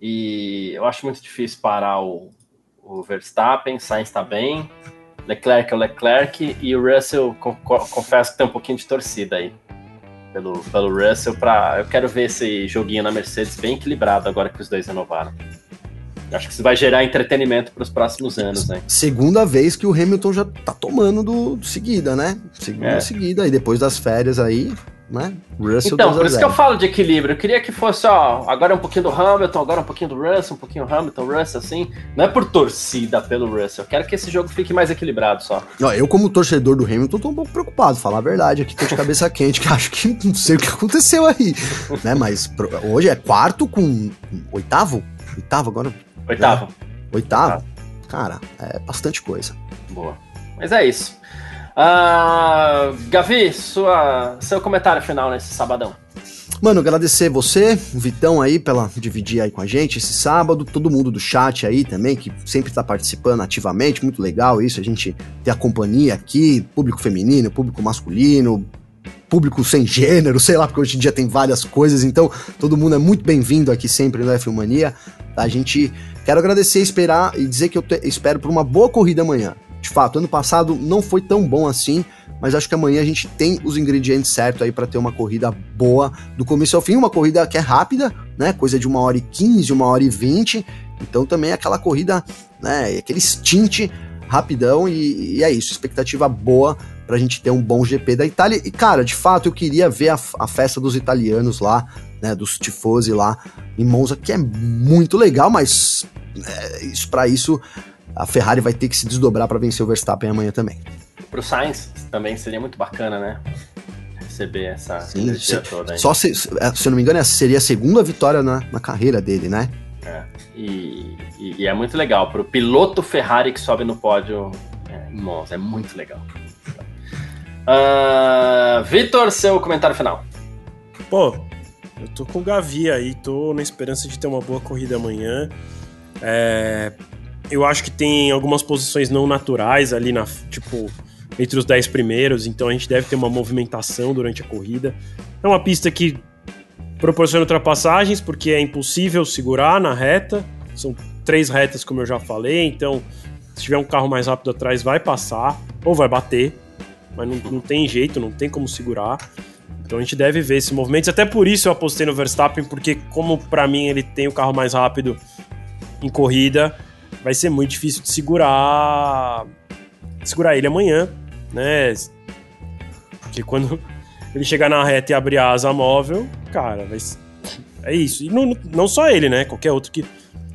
E eu acho muito difícil parar o, o Verstappen, Sainz tá bem, Leclerc é o Leclerc e o Russell, co- confesso que tem um pouquinho de torcida aí. Pelo, pelo Russell, pra, eu quero ver esse joguinho na Mercedes bem equilibrado agora que os dois renovaram. Acho que isso vai gerar entretenimento para os próximos anos, né? Segunda vez que o Hamilton já tá tomando do, do seguida, né? Segunda É. seguida, e depois das férias aí, né? Russell Então, 2 a por isso que eu 0. falo de equilíbrio. Eu queria que fosse, ó, agora é um pouquinho do Hamilton, agora um pouquinho do Russell, um pouquinho Hamilton, Russell, assim. Não é por torcida pelo Russell. Eu quero que esse jogo fique mais equilibrado só. Ó, eu, como torcedor do Hamilton, tô um pouco preocupado, falar a verdade. Aqui tô de cabeça quente, que acho que não sei o que aconteceu aí. né? Mas pro- hoje é quarto com oitavo? Oitavo agora? Oitavo. Oitavo? Cara, é bastante coisa. Boa. Mas é isso. Ah, Gavi, sua, seu comentário final nesse sabadão. Mano, agradecer você, o Vitão aí, pela dividir aí com a gente esse sábado, todo mundo do chat aí também, que sempre tá participando ativamente, muito legal isso, a gente ter a companhia aqui, público feminino, público masculino, público sem gênero, sei lá, porque hoje em dia tem várias coisas, então todo mundo é muito bem-vindo aqui sempre no F Mania. Tá? A gente quero agradecer, esperar e dizer que eu te- espero por uma boa corrida amanhã. De fato, ano passado não foi tão bom assim, mas acho que amanhã a gente tem os ingredientes certos aí para ter uma corrida boa do começo ao fim, uma corrida que é rápida, né? Coisa de uma hora e 15, uma hora e 20. Então também é aquela corrida, né? Aquele stint rapidão e, e é isso, expectativa boa pra gente ter um bom GP da Itália. E cara, de fato eu queria ver a, a festa dos italianos lá, né? Dos tifosi lá em Monza, que é muito legal, mas é, isso para isso a Ferrari vai ter que se desdobrar para vencer o Verstappen amanhã também. Pro Sainz também seria muito bacana, né? Receber essa Sim, energia toda aí. Só se, se eu não me engano, essa seria a segunda vitória na, na carreira dele, né? É. E, e- e é muito legal. Pro piloto Ferrari que sobe no pódio é, em Monza. É muito legal. Ah, Vitor, seu comentário final. Pô, eu tô com o Gavi aí, tô na esperança de ter uma boa corrida amanhã. É, eu acho que tem algumas posições não naturais ali na, tipo, entre os 10 primeiros, então a gente deve ter uma movimentação durante a corrida. É uma pista que proporciona ultrapassagens, porque é impossível segurar na reta. São três retas, como eu já falei, então se tiver um carro mais rápido atrás, vai passar ou vai bater, mas não, não tem jeito, não tem como segurar. Então a gente deve ver esse movimento. Até por isso eu apostei no Verstappen, porque como pra mim ele tem o carro mais rápido em corrida, vai ser muito difícil de segurar segurar ele amanhã, né? Porque quando ele chegar na reta e abrir a asa móvel, cara, vai ser- é isso. E não, não só ele, né? Qualquer outro que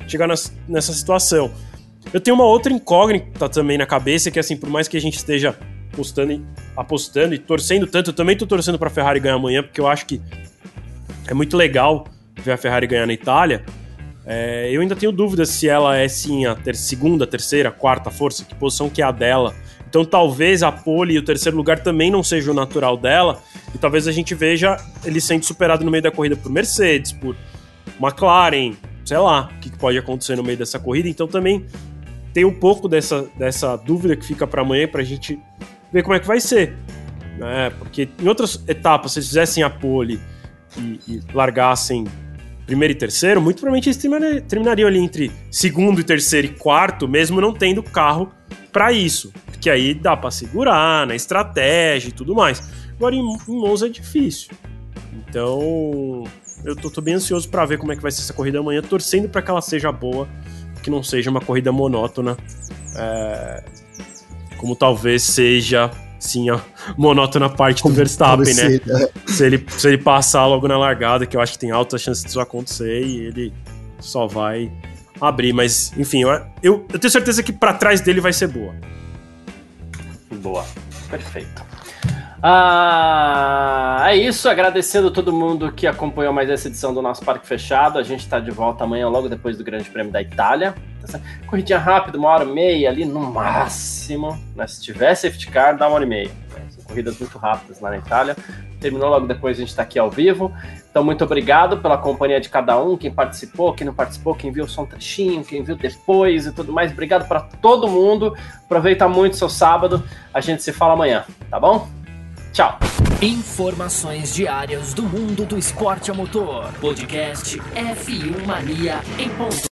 chegar nas- nessa situação. Eu tenho uma outra incógnita também na cabeça, que assim, por mais que a gente esteja apostando e, apostando e torcendo tanto, eu também tô torcendo pra Ferrari ganhar amanhã, porque eu acho que é muito legal ver a Ferrari ganhar na Itália. É, eu ainda tenho dúvidas se ela é sim a ter- segunda, terceira, quarta força, que posição que é a dela. Então talvez a pole e o terceiro lugar também não seja o natural dela, e talvez a gente veja ele sendo superado no meio da corrida por Mercedes, por McLaren, sei lá, o que pode acontecer no meio dessa corrida. Então também tem um pouco dessa, dessa dúvida que fica para amanhã pra gente ver como é que vai ser. Né? Porque em outras etapas, se eles fizessem a pole e, e largassem primeiro e terceiro, muito provavelmente eles terminariam ali entre segundo e terceiro e quarto, mesmo não tendo carro para isso. Porque aí dá para segurar na estratégia e tudo mais. Agora em, em Monza é difícil. Então, eu tô, tô bem ansioso para ver como é que vai ser essa corrida amanhã, torcendo para que ela seja boa, que não seja uma corrida monótona, é, como talvez seja sim a monótona parte do Verstappen, né? Se ele, se ele passar logo na largada, que eu acho que tem alta chance disso acontecer, e ele só vai abrir. Mas, enfim, eu, eu, eu tenho certeza que para trás dele vai ser boa. Boa, perfeito. Ah, é isso, agradecendo todo mundo que acompanhou mais essa edição do nosso Parque Fechado. A gente está de volta amanhã, logo depois do Grande Prêmio da Itália. Corridinha rápida, uma hora e meia ali no máximo. Né? Se tiver safety car, dá uma hora e meia. São corridas muito rápidas lá na Itália. Terminou logo depois, a gente está aqui ao vivo. Então, muito obrigado pela companhia de cada um, quem participou, quem não participou, quem viu só um trechinho, quem viu depois e tudo mais. Obrigado para todo mundo. Aproveita muito seu sábado. A gente se fala amanhã, tá bom? Tchau. Informações diárias do mundo do esporte a motor. Podcast F1 Mania em ponto.